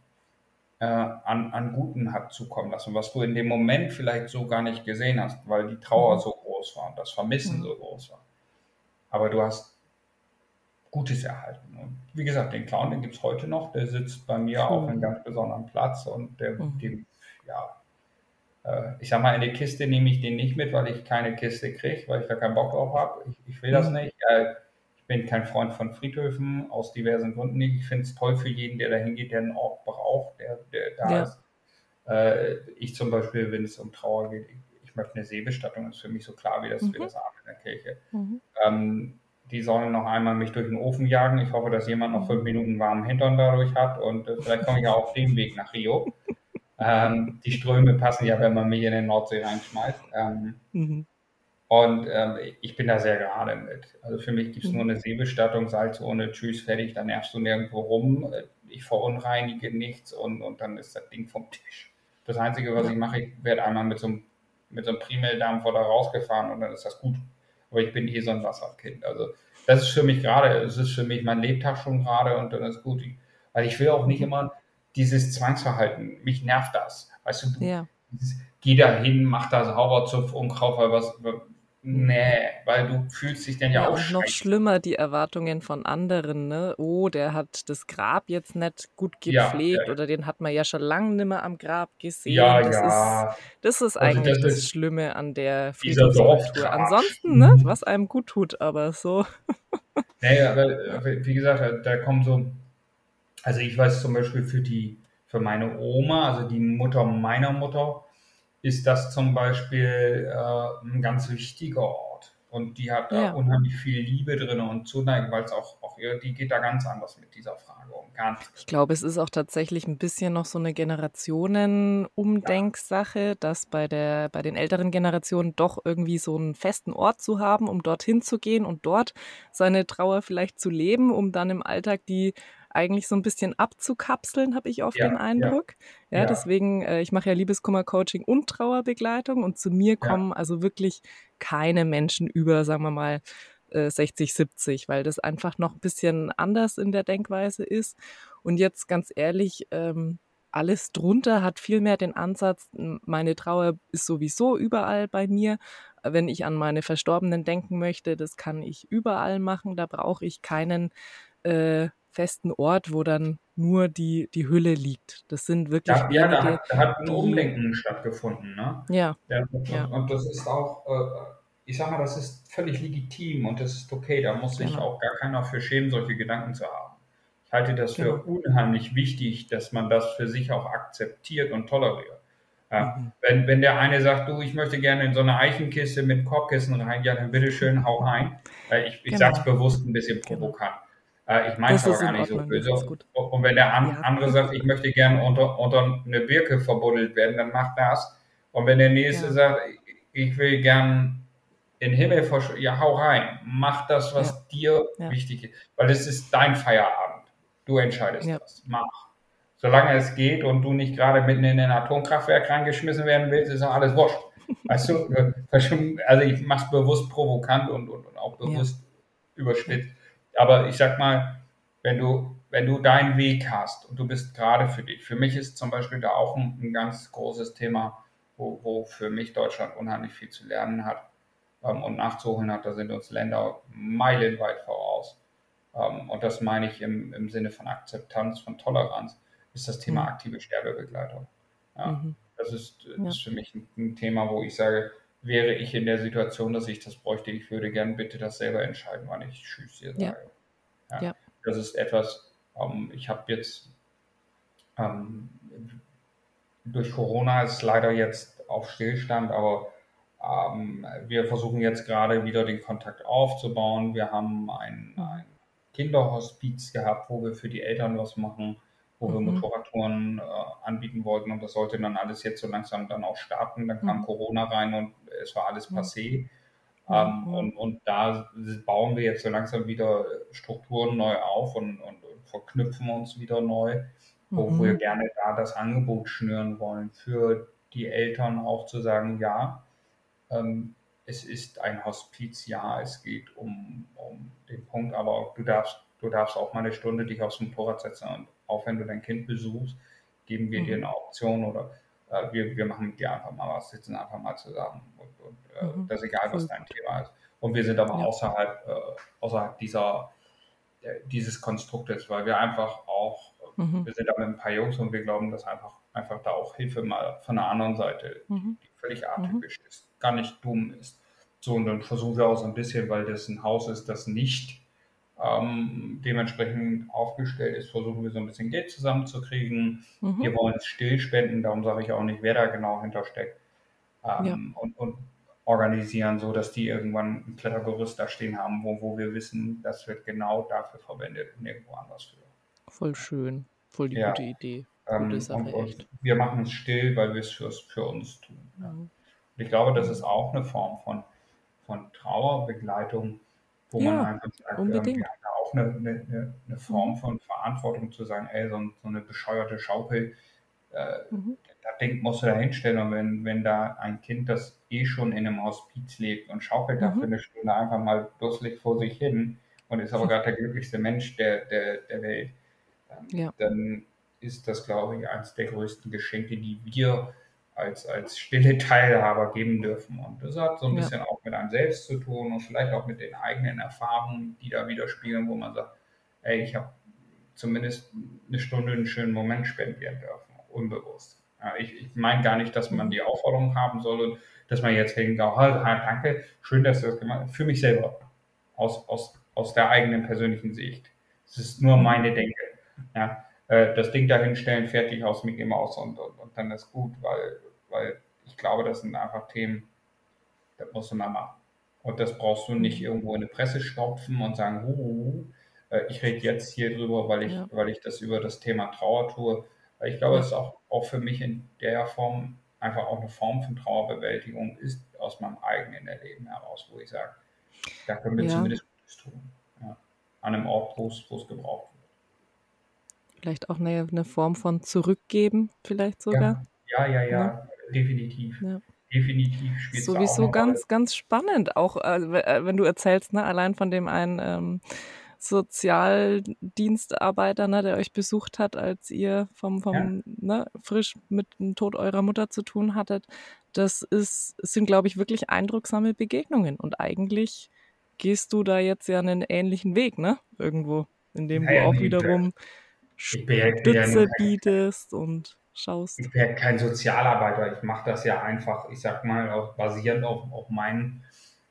äh, an, an Guten hat zukommen lassen, was du in dem Moment vielleicht so gar nicht gesehen hast, weil die Trauer mhm. so groß war und das Vermissen mhm. so groß war. Aber du hast Gutes erhalten. Und wie gesagt, den Clown, den gibt es heute noch, der sitzt bei mir mhm. auf einem ganz besonderen Platz und der, mhm. dem, ja, ich sag mal, in die Kiste nehme ich den nicht mit, weil ich keine Kiste kriege, weil ich da keinen Bock drauf habe. Ich, ich, will das mhm. nicht. Äh, bin kein Freund von Friedhöfen, aus diversen Gründen nicht. Ich finde es toll für jeden, der da hingeht, der einen Ort braucht, der, der da ja. ist. Äh, ich zum Beispiel, wenn es um Trauer geht, ich, ich, möchte eine Seebestattung, das ist für mich so klar wie das, mhm. wie das Abend in der Kirche. Mhm. Ähm, die sollen noch einmal mich durch den Ofen jagen. Ich hoffe, dass jemand noch fünf Minuten warmen Hintern dadurch hat und äh, vielleicht komme ich ja auf dem Weg nach Rio. Ähm, die Ströme passen ja, wenn man mich in den Nordsee reinschmeißt. Ähm, mhm. Und ähm, ich bin da sehr gerade mit. Also für mich gibt es nur eine mhm. Seebestattung, Salz ohne Tschüss, fertig, dann nervst du nirgendwo rum. Ich verunreinige nichts und, und dann ist das Ding vom Tisch. Das Einzige, was ich mache, ich werde einmal mit so einem, mit so einem Primeldampfer da rausgefahren und dann ist das gut. Aber ich bin eh so ein Wasserkind. Also das ist für mich gerade, es ist für mich mein Lebtag schon gerade und dann ist gut. Weil ich will auch nicht immer dieses Zwangsverhalten. Mich nervt das. Weißt du, du ja. dieses, geh da hin, mach da sauber, zupf Unkraut, weil was, Nee, weil du fühlst dich dann ja, ja auch und noch schlimmer die Erwartungen von anderen, ne? Oh, der hat das Grab jetzt nicht gut gepflegt ja, ja. oder den hat man ja schon lange nicht mehr am Grab gesehen. Ja, das ja. Ist, das ist also eigentlich das, das, Schlimme an der Friedhofskultur. Ansonsten, ne, mhm. was einem gut tut, aber so. Nee, aber wie gesagt, da kommen so, also ich weiß zum Beispiel für die, für meine Oma, also die Mutter meiner Mutter, ist das zum Beispiel äh, ein ganz wichtiger Ort. Und die hat da Ja. unheimlich viel Liebe drin und Zuneigung, weil es auch, auch ihr, die geht da ganz anders mit dieser Frage um. Ganz. Ich glaube, es ist auch tatsächlich ein bisschen noch so eine Generationen-Umdenksache, dass bei der bei den älteren Generationen doch irgendwie so einen festen Ort zu haben, um dorthin zu gehen und dort seine Trauer vielleicht zu leben, um dann im Alltag die eigentlich so ein bisschen abzukapseln, habe ich oft Ja, den Eindruck. Ja, ja, deswegen, äh, ich mache ja Liebeskummer-Coaching und Trauerbegleitung und zu mir kommen also wirklich keine Menschen über, sagen wir mal, äh, 60, 70, weil das einfach noch ein bisschen anders in der Denkweise ist. Und jetzt ganz ehrlich, ähm, alles drunter hat viel mehr den Ansatz, meine Trauer ist sowieso überall bei mir. Wenn ich an meine Verstorbenen denken möchte, das kann ich überall machen. Da brauche ich keinen äh, festen Ort, wo dann nur die, die Hülle liegt. Das sind wirklich ja, ja da, hat, da hat ein Umdenken stattgefunden. Ne? ja, Ja, und, ja, und das ist auch, äh, ich sag mal, das ist völlig legitim und das ist okay. Da muss sich genau, auch gar keiner für schämen, solche Gedanken zu haben. Ich halte das für genau. unheimlich wichtig, dass man das für sich auch akzeptiert und toleriert. Ja, Mhm. wenn, wenn der eine sagt, du, ich möchte gerne in so eine Eichenkiste mit Korbkissen rein, ja, dann bitteschön, hau rein. Ich ich sage es Genau, bewusst ein bisschen genau. provokant. Äh, ich meine es aber gar nicht so Ordnung, das böse. Und wenn der an, Ja, andere sagt, ich möchte gerne unter, unter eine Birke verbuddelt werden, dann macht das. Und wenn der nächste ja, sagt, ich will gern in den Himmel verschwinden, ja, hau rein. Mach das, ja, was dir ja, wichtig ist. Weil es ist dein Feierabend. Du entscheidest das. Mach. Solange es geht und du nicht gerade mitten in ein Atomkraftwerk reingeschmissen werden willst, ist doch alles wurscht. Weißt du, also ich mache es bewusst provokant und, und, und auch bewusst überspitzt. Aber ich sag mal, wenn du, wenn du deinen Weg hast und du bist gerade für dich, für mich ist zum Beispiel da auch ein, ein ganz großes Thema, wo, wo für mich Deutschland unheimlich viel zu lernen hat ähm, und nachzuholen hat. Da sind uns Länder meilenweit voraus. Ähm, und das meine ich im, im Sinne von Akzeptanz, von Toleranz, ist das Thema mhm. aktive Sterbebegleitung. Ja, Mhm. das ist, ja, ist für mich ein, ein Thema, wo ich sage, wäre ich in der Situation, dass ich das bräuchte, ich würde gern bitte das selber entscheiden, wann ich Tschüss hier ja, sage. Ja, ja, das ist etwas, ähm, ich habe jetzt ähm, durch Corona ist leider jetzt auf Stillstand, aber ähm, wir versuchen jetzt gerade wieder den Kontakt aufzubauen. Wir haben ein, ein Kinderhospiz gehabt, wo wir für die Eltern was machen, wo wir Mhm. Motorradtouren äh, anbieten wollten und das sollte dann alles jetzt so langsam dann auch starten. Dann kam Mhm. Corona rein und es war alles Mhm. passé. Ähm, und, und da bauen wir jetzt so langsam wieder Strukturen neu auf und, und, und verknüpfen uns wieder neu, wo wir mhm. gerne da das Angebot schnüren wollen, für die Eltern auch zu sagen, ja, ähm, es ist ein Hospiz, ja, es geht um, um den Punkt, aber du darfst, du darfst auch mal eine Stunde dich aufs Motorrad setzen und auch wenn du dein Kind besuchst, geben wir dir Mhm. eine Option oder äh, wir, wir machen mit dir einfach mal was, sitzen einfach mal zusammen und, und äh, Mhm. das ist egal, was dein. Thema ist. Und wir sind aber Ja, außerhalb, äh, außerhalb dieser, äh, dieses Konstruktes, weil wir einfach auch, äh, mhm. wir sind da mit ein paar Jungs und wir glauben, dass einfach, einfach da auch Hilfe mal von der anderen Seite, die, Mhm. die völlig Mhm. atypisch ist, gar nicht dumm ist. So, und dann versuchen wir auch so ein bisschen, weil das ein Haus ist, das nicht ähm, dementsprechend aufgestellt ist, versuchen wir so ein bisschen Geld zusammenzukriegen. Mhm. Wir wollen es still spenden, darum sage ich auch nicht, wer da genau hintersteckt. Ja, Ähm, und, und organisieren, so dass die irgendwann ein Klettergerüst da stehen haben, wo, wo wir wissen, das wird genau dafür verwendet und nirgendwo anders für. voll schön. Voll die Ja, gute Idee. Gute ähm, und, Sache, und echt. wir machen es still, weil wir es für, uns tun. Ja. Mhm. Und ich glaube, das ist auch eine Form von, von Trauerbegleitung, wo man Ja, einfach sagt, ähm, unbedingt. haben da auch eine, eine, eine Form Mhm. von Verantwortung zu sagen, ey, so, so eine bescheuerte Schaukel, äh, Mhm. Ding musst du da hinstellen. Und wenn, wenn da ein Kind, das eh schon in einem Hospiz lebt und schaukelt da für Mhm. eine Stunde einfach mal dusselig vor sich hin und ist aber gerade der glücklichste Mensch der, der, der Welt, ähm, Ja, dann ist das, glaube ich, eines der größten Geschenke, die wir als, als stille Teilhaber geben dürfen. Und das hat so ein ja, bisschen auch mit einem selbst zu tun und vielleicht auch mit den eigenen Erfahrungen, die da widerspiegeln, wo man sagt, ey, ich habe zumindest eine Stunde einen schönen Moment spendieren dürfen, unbewusst. Ja, ich ich meine gar nicht, dass man die Aufforderung haben soll und dass man jetzt hingeht, oh, danke, schön, dass du das gemacht hast. Für mich selber, aus, aus, aus der eigenen persönlichen Sicht. Es ist nur meine Denke. Ja, äh, das Ding da hinstellen, fertig aus Mickey Mouse und, und, und dann ist gut, weil, weil ich glaube, das sind einfach Themen, das musst du mal machen. Und das brauchst du nicht irgendwo in eine Presse stopfen und sagen, huh, äh, ich rede jetzt hier drüber, weil ich, ja. weil ich das über das Thema Trauer tue. Ich glaube, es ist auch, auch für mich in der Form einfach auch eine Form von Trauerbewältigung ist aus meinem eigenen Erleben heraus, wo ich sage, da können wir ja. zumindest Gutes tun. Ja. An einem Ort, wo es, gebraucht wird. Vielleicht auch eine, eine Form von Zurückgeben, vielleicht sogar. Ja, ja, ja, ja. Definitiv. Ja definitiv spielt Sowieso ganz, ganz spannend, auch äh, äh, wenn du erzählst, ne, allein von dem einen ähm, Sozialdienstarbeiter, ne, der euch besucht hat, als ihr vom, vom ja. ne, frisch mit dem Tod eurer Mutter zu tun hattet. Das ist, sind, glaube ich, wirklich eindrucksame Begegnungen. Und eigentlich gehst du da jetzt ja einen ähnlichen Weg, ne? Irgendwo, in dem ja, du auch wiederum Stütze bietest und schaust. Ich bin kein Sozialarbeiter. Ich mache das ja einfach, ich sag mal, auch basierend auf, auf meinen,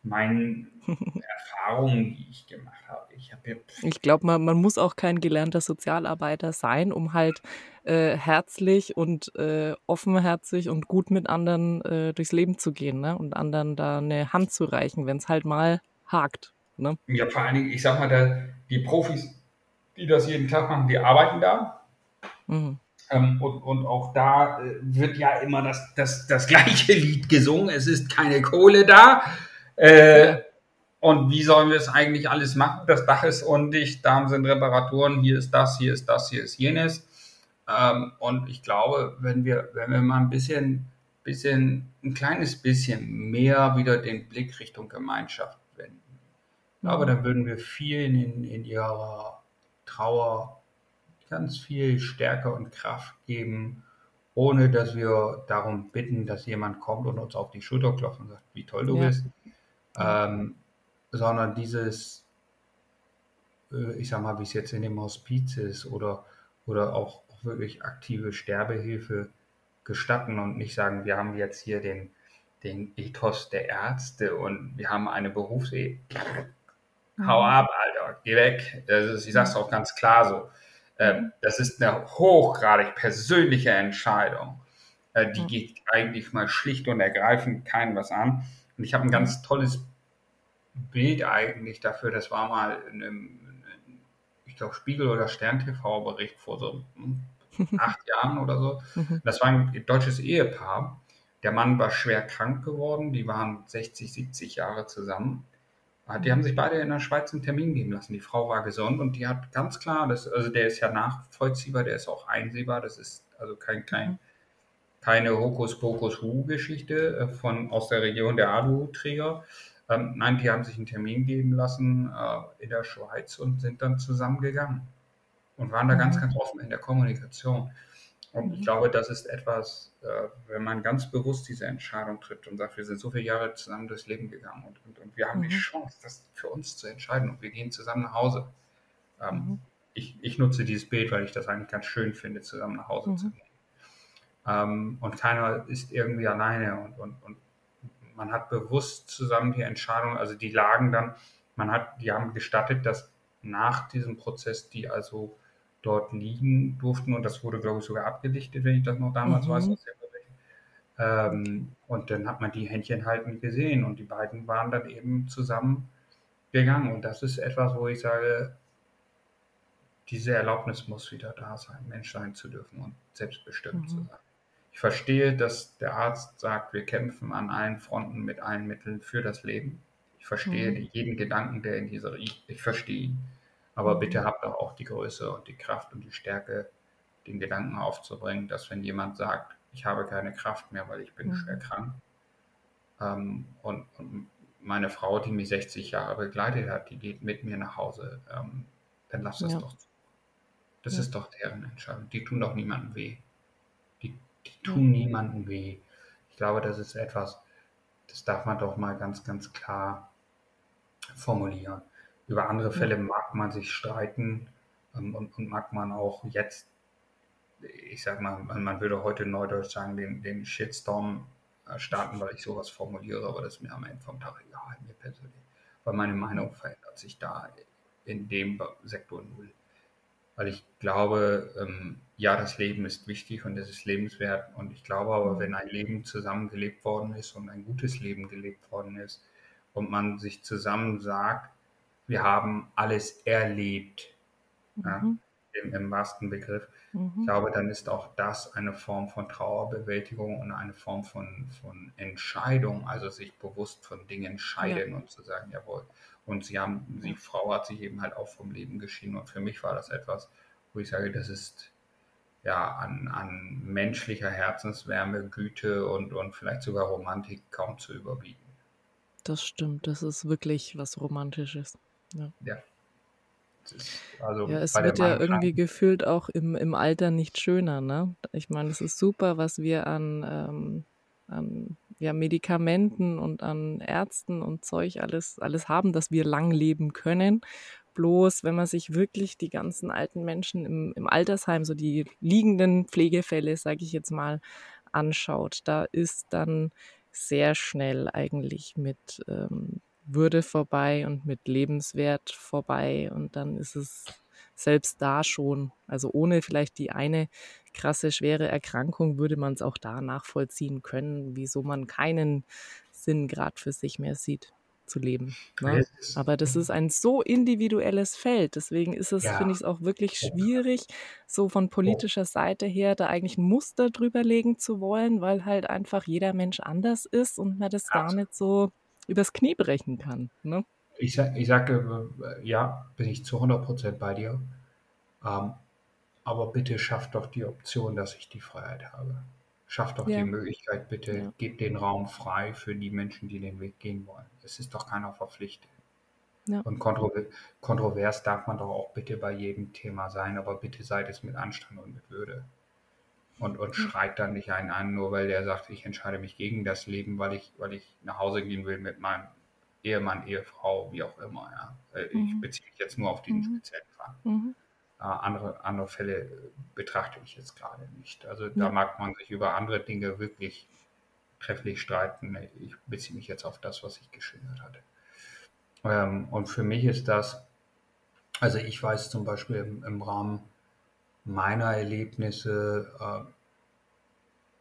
meinen Erfahrungen, die ich gemacht habe. Ich, hab ich glaube, man, man muss auch kein gelernter Sozialarbeiter sein, um halt äh, herzlich und äh, offenherzig und gut mit anderen äh, durchs Leben zu gehen ne? und anderen da eine Hand zu reichen, wenn es halt mal hakt. Ne? Ja, vor allen Dingen, ich sag mal, der, die Profis, die das jeden Tag machen, die arbeiten da. Mhm. Ähm, und, und auch da äh, wird ja immer das, das, das gleiche Lied gesungen. Es ist keine Kohle da. Äh, und wie sollen wir es eigentlich alles machen? Das Dach ist undicht, da sind Reparaturen, hier ist das, hier ist das, hier ist jenes. Ähm, und ich glaube, wenn wir, wenn wir mal ein bisschen, bisschen, ein kleines bisschen mehr wieder den Blick Richtung Gemeinschaft wenden, aber dann würden wir vielen in, in ihrer Trauer ganz viel Stärke und Kraft geben, ohne dass wir darum bitten, dass jemand kommt und uns auf die Schulter klopft und sagt, wie toll du ja. bist, ähm, sondern dieses, äh, ich sag mal, wie es jetzt in dem Hospiz ist oder, oder auch, auch wirklich aktive Sterbehilfe gestatten und nicht sagen, wir haben jetzt hier den, den Ethos der Ärzte und wir haben eine Berufsehe. Hau mhm. ab, Alter, geh weg. Ist, ich sag's auch ganz klar so. Ähm, das ist eine hochgradig persönliche Entscheidung. Äh, die geht eigentlich mal schlicht und ergreifend keinen was an. Und ich habe ein ganz tolles Bild eigentlich dafür. Das war mal in einem, ich glaube, Spiegel- oder Stern-TV-Bericht vor so hm, acht Jahren oder so. Mhm. Das war ein deutsches Ehepaar. Der Mann war schwer krank geworden. Die waren 60, 70 Jahre zusammen. Die haben sich beide in der Schweiz einen Termin geben lassen. Die Frau war gesund und die hat ganz klar, das, also der ist ja nachvollziehbar, der ist auch einsehbar. Das ist also kein, kein, keine Hokuspokus-Hu-Geschichte äh, von aus der Region der Alu-Träger. Ähm, nein, die haben sich einen Termin geben lassen äh, in der Schweiz und sind dann zusammengegangen und waren da mhm. ganz, ganz offen in der Kommunikation. Und ich mhm. glaube, das ist etwas, äh, wenn man ganz bewusst diese Entscheidung tritt und sagt, wir sind so viele Jahre zusammen durchs Leben gegangen und, und, und wir haben mhm. die Chance, das für uns zu entscheiden und wir gehen zusammen nach Hause. Ähm, mhm. ich, ich, nutze dieses Bild, weil ich das eigentlich ganz schön finde, zusammen nach Hause mhm. zu gehen. Ähm, und keiner ist irgendwie alleine und, und, und man hat bewusst zusammen die Entscheidung, also die lagen dann, man hat, die haben gestattet, dass nach diesem Prozess, die also dort liegen durften und das wurde, glaube ich, sogar abgedichtet, wenn ich das noch damals mhm. weiß. Ähm, und dann hat man die Händchen halten gesehen und die beiden waren dann eben zusammen gegangen. Und das ist etwas, wo ich sage, diese Erlaubnis muss wieder da sein, Mensch sein zu dürfen und selbstbestimmt mhm. zu sein. Ich verstehe, dass der Arzt sagt, wir kämpfen an allen Fronten mit allen Mitteln für das Leben. Ich verstehe mhm. jeden Gedanken, der in dieser, ich, ich verstehe ihn. Aber bitte habt auch die Größe und die Kraft und die Stärke, den Gedanken aufzubringen, dass wenn jemand sagt, ich habe keine Kraft mehr, weil ich bin mhm. schwer krank, ähm, und, und, meine Frau, die mich 60 Jahre begleitet hat, die geht mit mir nach Hause, ähm, dann lass das ja. doch. Das ja. ist doch deren Entscheidung. Die tun doch niemandem weh. Die, die tun ja. niemandem weh. Ich glaube, das ist etwas, das darf man doch mal ganz, ganz klar formulieren. Über andere Fälle mag man sich streiten ähm, und, und, mag man auch jetzt, ich sag mal, man würde heute neudeutsch sagen, den, den Shitstorm äh, starten, weil ich sowas formuliere, aber das ist mir am Ende vom Tag egal, mir persönlich. Weil meine Meinung verändert sich da in dem Sektor null. weil ich glaube, ähm, ja, das Leben ist wichtig und es ist lebenswert. Und ich glaube aber, wenn ein Leben zusammengelebt worden ist und ein gutes Leben gelebt worden ist und man sich zusammen sagt, wir haben alles erlebt, mhm. ja, im, im wahrsten Begriff, mhm. ich glaube, dann ist auch das eine Form von Trauerbewältigung und eine Form von, von Entscheidung, also sich bewusst von Dingen entscheiden ja. und zu sagen, jawohl, und sie haben, die Frau hat sich eben halt auch vom Leben geschieden. Und für mich war das etwas, wo ich sage, das ist ja an, an menschlicher Herzenswärme, Güte und, und vielleicht sogar Romantik kaum zu überbieten. Das stimmt, das ist wirklich was Romantisches. Ja. ja. Also ja, es wird ja irgendwie gefühlt auch im, im Alter nicht schöner, ne? Ich meine, es ist super, was wir an, ähm, an ja, Medikamenten und an Ärzten und Zeug alles, alles haben, dass wir lang leben können. Bloß, wenn man sich wirklich die ganzen alten Menschen im, im Altersheim, so die liegenden Pflegefälle, sage ich jetzt mal, anschaut, da ist dann sehr schnell eigentlich mit ähm, Würde vorbei und mit Lebenswert vorbei und dann ist es selbst da schon, also ohne vielleicht die eine krasse, schwere Erkrankung, würde man es auch da nachvollziehen können, wieso man keinen Sinn gerade für sich mehr sieht zu leben. Ne? Aber das ist ein so individuelles Feld. Deswegen ist es, ja. finde ich es auch wirklich schwierig, so von politischer Seite her da eigentlich ein Muster drüber legen zu wollen, weil halt einfach jeder Mensch anders ist und man das gar nicht so übers Knie brechen kann. Ne? Ich, ich sage, äh, ja, bin ich zu 100% bei dir. Ähm, aber bitte schafft doch die Option, dass ich die Freiheit habe. Schafft doch ja. die Möglichkeit, bitte ja. gebt den Raum frei für die Menschen, die den Weg gehen wollen. Es ist doch keiner verpflichtet. Ja. Und kontrovers, kontrovers darf man doch auch bitte bei jedem Thema sein, aber bitte seid es mit Anstand und mit Würde. Und, und schreit dann nicht einen an, nur weil der sagt, ich entscheide mich gegen das Leben, weil ich, weil ich nach Hause gehen will mit meinem Ehemann, Ehefrau, wie auch immer. Ja. Äh, mhm. Ich beziehe mich jetzt nur auf diesen mhm. speziellen Fall. Mhm. Äh, andere, andere Fälle betrachte ich jetzt gerade nicht. Also ja. da mag man sich über andere Dinge wirklich trefflich streiten. Ich beziehe mich jetzt auf das, was ich geschildert hatte. Ähm, und für mich ist das, also ich weiß zum Beispiel im, im Rahmen meiner Erlebnisse, äh,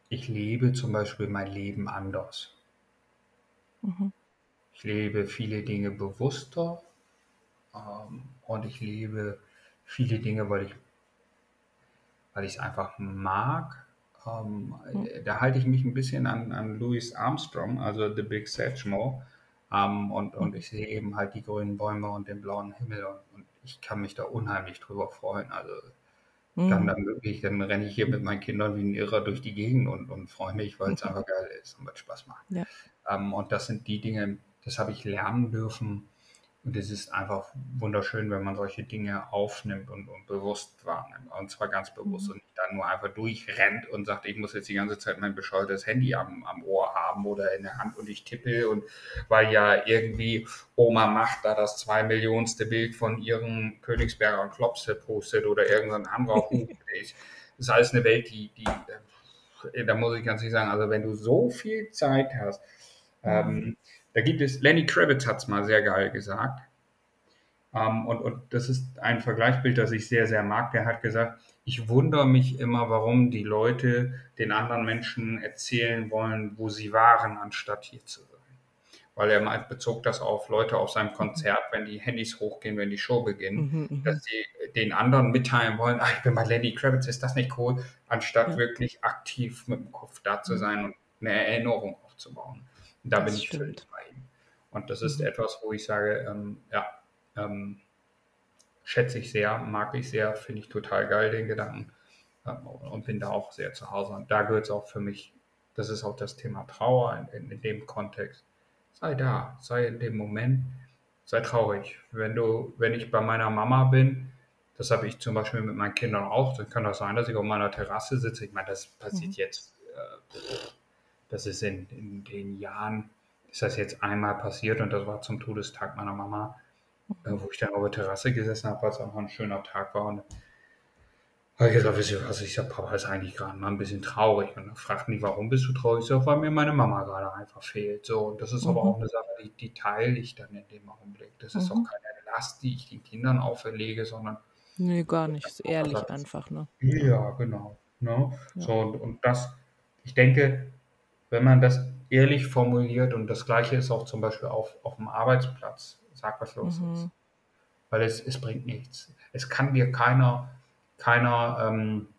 ich lebe zum Beispiel mein Leben anders. Mhm. Ich lebe viele Dinge bewusster ähm, und ich lebe viele Dinge, weil ich weil ich es einfach mag. Ähm, mhm. Da halte ich mich ein bisschen an, an Louis Armstrong, also The Big Satchmo. Ähm, und, und ich sehe eben halt die grünen Bäume und den blauen Himmel und, und ich kann mich da unheimlich drüber freuen. Also mhm. dann, dann wirklich, dann renne ich hier mit meinen Kindern wie ein Irrer durch die Gegend und, und freue mich, weil es mhm. einfach geil ist und weil es Spaß macht. Ja. Ähm, und das sind die Dinge, das habe ich lernen dürfen. Und es ist einfach wunderschön, wenn man solche Dinge aufnimmt und, und bewusst wahrnimmt. Und zwar ganz bewusst mhm. und nicht dann nur einfach durchrennt und sagt, ich muss jetzt die ganze Zeit mein bescheuertes Handy am, am Ohr haben oder in der Hand und ich tippe. Und weil ja irgendwie Oma macht da das zwei Millionste Bild von ihrem Königsberger Klopse postet oder irgendein anderer Hut. Das ist alles eine Welt, die, die, da muss ich ganz ehrlich sagen, also wenn du so viel Zeit hast, ähm, mhm. Da gibt es, Lenny Kravitz hat es mal sehr geil gesagt. Ähm, und, und das ist ein Vergleichsbild, das ich sehr, sehr mag. Der hat gesagt, ich wundere mich immer, warum die Leute den anderen Menschen erzählen wollen, wo sie waren, anstatt hier zu sein. Weil er mal bezog das auf Leute auf seinem Konzert, wenn die Handys hochgehen, wenn die Show beginnt, mhm, mhm. dass sie den anderen mitteilen wollen, ach, ich bin bei Lenny Kravitz, ist das nicht cool, anstatt ja. wirklich aktiv mit dem Kopf da zu mhm. sein und eine Erinnerung aufzubauen. Da das bin ich ihm. Und das ist mhm. etwas, wo ich sage, ähm, ja, ähm, schätze ich sehr, mag ich sehr, finde ich total geil, den Gedanken. Ähm, und bin da auch sehr zu Hause. Und da gehört es auch für mich, das ist auch das Thema Trauer in, in, in, dem Kontext. Sei da, sei in dem Moment, sei traurig. Wenn du, wenn ich bei meiner Mama bin, das habe ich zum Beispiel mit meinen Kindern auch, dann kann das sein, dass ich auf meiner Terrasse sitze. Ich meine, das passiert mhm. jetzt. Äh, das ist in, in den Jahren, ist das jetzt einmal passiert und das war zum Todestag meiner Mama, äh, wo ich dann auf der Terrasse gesessen habe, weil es einfach ein schöner Tag war. Und habe ich gesagt, wisst ihr was, ich sage, Papa ist eigentlich gerade mal ein bisschen traurig. Und dann fragten die, warum bist du traurig? Ich sage, weil mir meine Mama gerade einfach fehlt. So, und das ist mhm. aber auch eine Sache, die, die teile ich dann in dem Augenblick. Das ist mhm. auch keine Last, die ich den Kindern auferlege, sondern Ne, gar nicht. Ist ehrlich einfach, ne? Ja, genau, ne? Ja. So und und das ich denke, wenn man das ehrlich formuliert und das Gleiche ist auch zum Beispiel auf auf'm Arbeitsplatz, sag, was los ist. Mhm. Weil es es bringt nichts. Es kann dir keiner keiner, ähm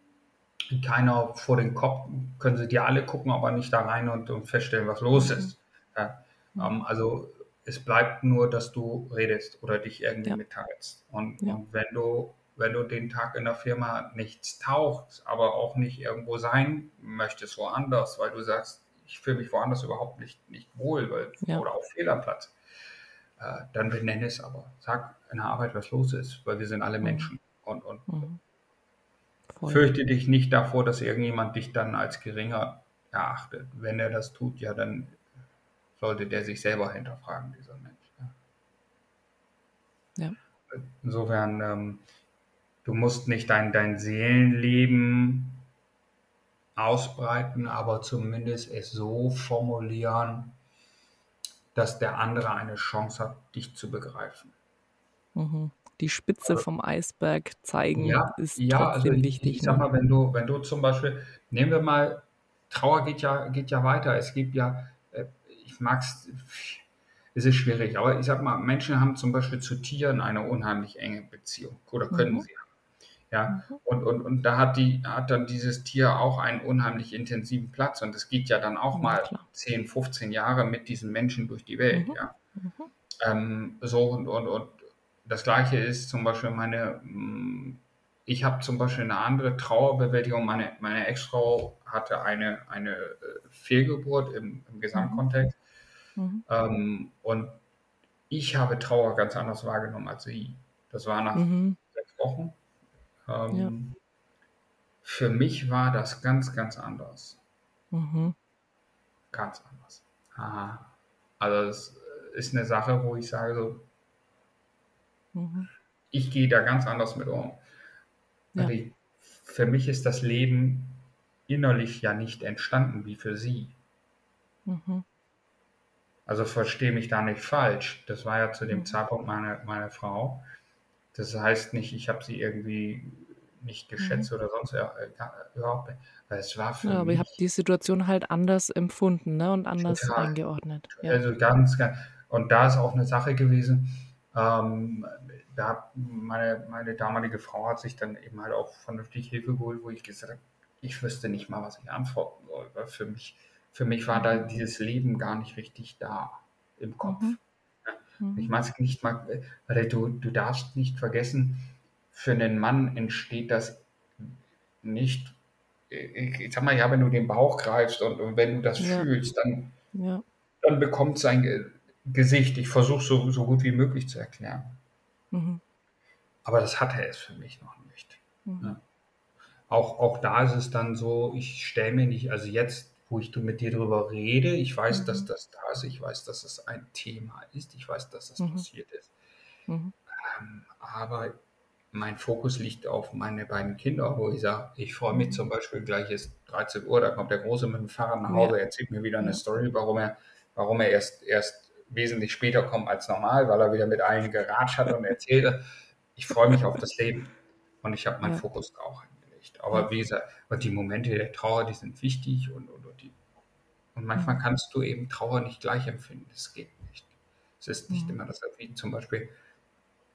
keiner vor den Kopf können sie dir alle gucken, aber nicht da rein und und feststellen, was los Mhm. ist. Ja, Mhm. ähm, also, es bleibt nur, dass du redest oder dich irgendwie Ja. mitteilst. Und Ja. und wenn du wenn du den Tag in der Firma nichts taugt, aber auch nicht irgendwo sein möchtest woanders, weil du sagst: „Ich fühle mich woanders überhaupt nicht nicht wohl, weil Ja. oder auch fehl am Platz“, äh, dann benenne es aber. Sag in der Arbeit, was los ist, weil wir sind alle Mhm. Menschen und und Mhm. Fürchte dich nicht davor, dass irgendjemand dich dann als geringer erachtet. Wenn er das tut, ja, dann sollte der sich selber hinterfragen, dieser Mensch, ja. Ja. Insofern, ähm, du musst nicht dein dein Seelenleben ausbreiten, aber zumindest es so formulieren, dass der andere eine Chance hat, dich zu begreifen. Mhm. Die Spitze Also vom Eisberg zeigen Ja, ist ja, also trotzdem ich wichtig, ich sage ne? mal, wenn du wenn du zum Beispiel nehmen wir mal Trauer geht ja geht ja weiter. Es gibt ja, äh ich mag's es ist schwierig, aber ich sage mal, Menschen haben zum Beispiel zu Tieren eine unheimlich enge Beziehung oder können Mhm. sie ja? Mhm. Und und und da hat die hat dann dieses Tier auch einen unheimlich intensiven Platz und es geht ja dann auch mal klar. 10, 15 Jahre mit diesem Menschen durch die Welt, Mhm. ja? Mhm. Ähm, so und und und das Gleiche ist zum Beispiel meine hm, ich habe zum Beispiel 'ne andere Trauerbewältigung. Meine meine Ex-Frau hatte eine eine, äh, Fehlgeburt im im Mhm. Gesamtkontext. Mhm. Ähm, und ich habe Trauer ganz anders wahrgenommen als sie. Das war nach Mhm. 6 Wochen. Ja. Ähm, für mich war das ganz, ganz anders. Mhm. Ganz anders. Aha. Also, das ist 'ne Sache, wo ich sage so Mhm. ich gehe da ganz anders mit um. Ja. Also, ich für mich ist das Leben innerlich ja nicht entstanden wie für sie. Mhm. Also, verstehe mich da nicht falsch. Das war ja zu dem Mhm. Zeitpunkt meine meine Frau. Das heißt nicht, ich habe sie irgendwie nicht Mhm. geschätzt oder sonst ja, äh, ga überhaupt nicht. Weil es war für Ja, aber ihr habt mich die Situation halt anders empfunden, ne, und anders Total. eingeordnet. Ja. Also, ganz, ga und da ist auch 'ne Sache gewesen, ähm, da meine meine damalige Frau hat sich dann eben halt auch vernünftig Hilfe geholt, wo ich gesagt habe: „Ich wüsste nicht mal, was ich antworten soll“, weil für mich für mich war da Mhm. dieses Leben gar nicht richtig da im Kopf, Mhm. Ja? Ich Mhm. meine es nicht mal äh, weil du du darfst nicht vergessen, für 'nen Mann entsteht das nicht i ich sage mal, ja, wenn du den Bauch greifst und und wenn du das Ja. fühlst, dann Ja. dann bekommt sein Ge Gesicht ich versuche es so so gut wie möglich zu erklären. Mhm. Aber das hatte es für mich noch nicht, Mhm. ne? Auch auch da ist es dann so, ich stelle mir nicht also, jetzt, wo ich mit dir drüber rede, ich weiß, dass Mhm. das da ist. Ich weiß, dass es ein Thema ist. Ich weiß, dass das Mhm. passiert ist. Mhm. Ähm, aber mein Fokus liegt auf meine beiden Kinder, wo ich sage: „Ich freue mich Mhm. zum Beispiel gleich ist 13:00, da kommt der Große mit'm Fahrrad nach Ja. Hause, erzählt mir wieder 'ne Ja. Story, warum er warum er erst erst wesentlich später kommt als normal, weil er wieder mit allen geratscht hat und erzählt. Ich freue mich auf das Leben und ich habe meinen Ja. Fokus auch Ja. Aber wie gesagt und die Momente der Trauer, die sind wichtig und und und die und manchmal Mhm. kannst du eben Trauer nicht gleich empfinden. Das geht nicht. Es ist nicht Mhm. immer das wie zum Beispiel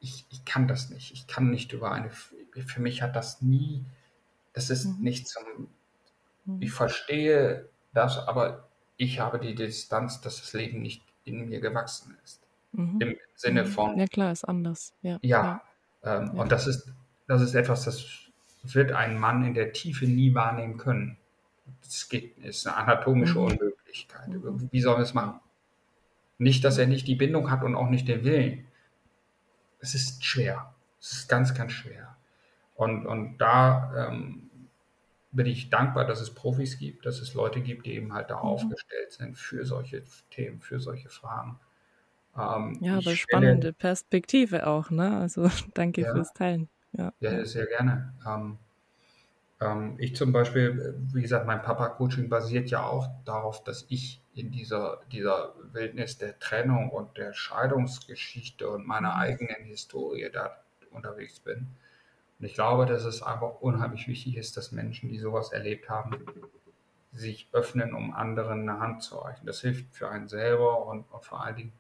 ich ich kann das nicht. Ich kann nicht über eine für mich hat das nie das ist Mhm. nicht zum ich Mhm. verstehe das, aber ich habe die Distanz, dass das Leben nicht in mir gewachsen ist. Mhm. Im Sinne Mhm. von Ja klar, ist anders. Ja, ja, ja. ähm, Ja. und das ist das ist etwas, das wird ein Mann in der Tiefe nie wahrnehmen können. Das geht ist 'ne anatomische Mhm. Unmöglichkeit. Mhm. Wie soll er es machen? Nicht, dass er nicht die Bindung hat und auch nicht den Willen. Es ist schwer. Es ist ganz, ganz schwer. Und und da, ähm, bin ich dankbar, dass es Profis gibt, dass es Leute gibt, die eben halt da Mhm. aufgestellt sind für solche Themen, für solche Fragen. Ähm, Ja, aber spannende Perspektive auch, ne? Also, danke Ja. fürs Teilen. Ja, Ja, sehr gerne. Ähm, ähm, ich zum Beispiel, wie gesagt, mein Papa-Coaching basiert ja auch darauf, dass ich in dieser dieser Wildnis der Trennung und der Scheidungsgeschichte und meiner Mhm. eigenen Historie da unterwegs bin. Und ich glaube, dass es einfach unheimlich wichtig ist, dass Menschen, die sowas erlebt haben, sich öffnen, um anderen eine Hand zu reichen. Das hilft für einen selber und, und vor allen Dingen,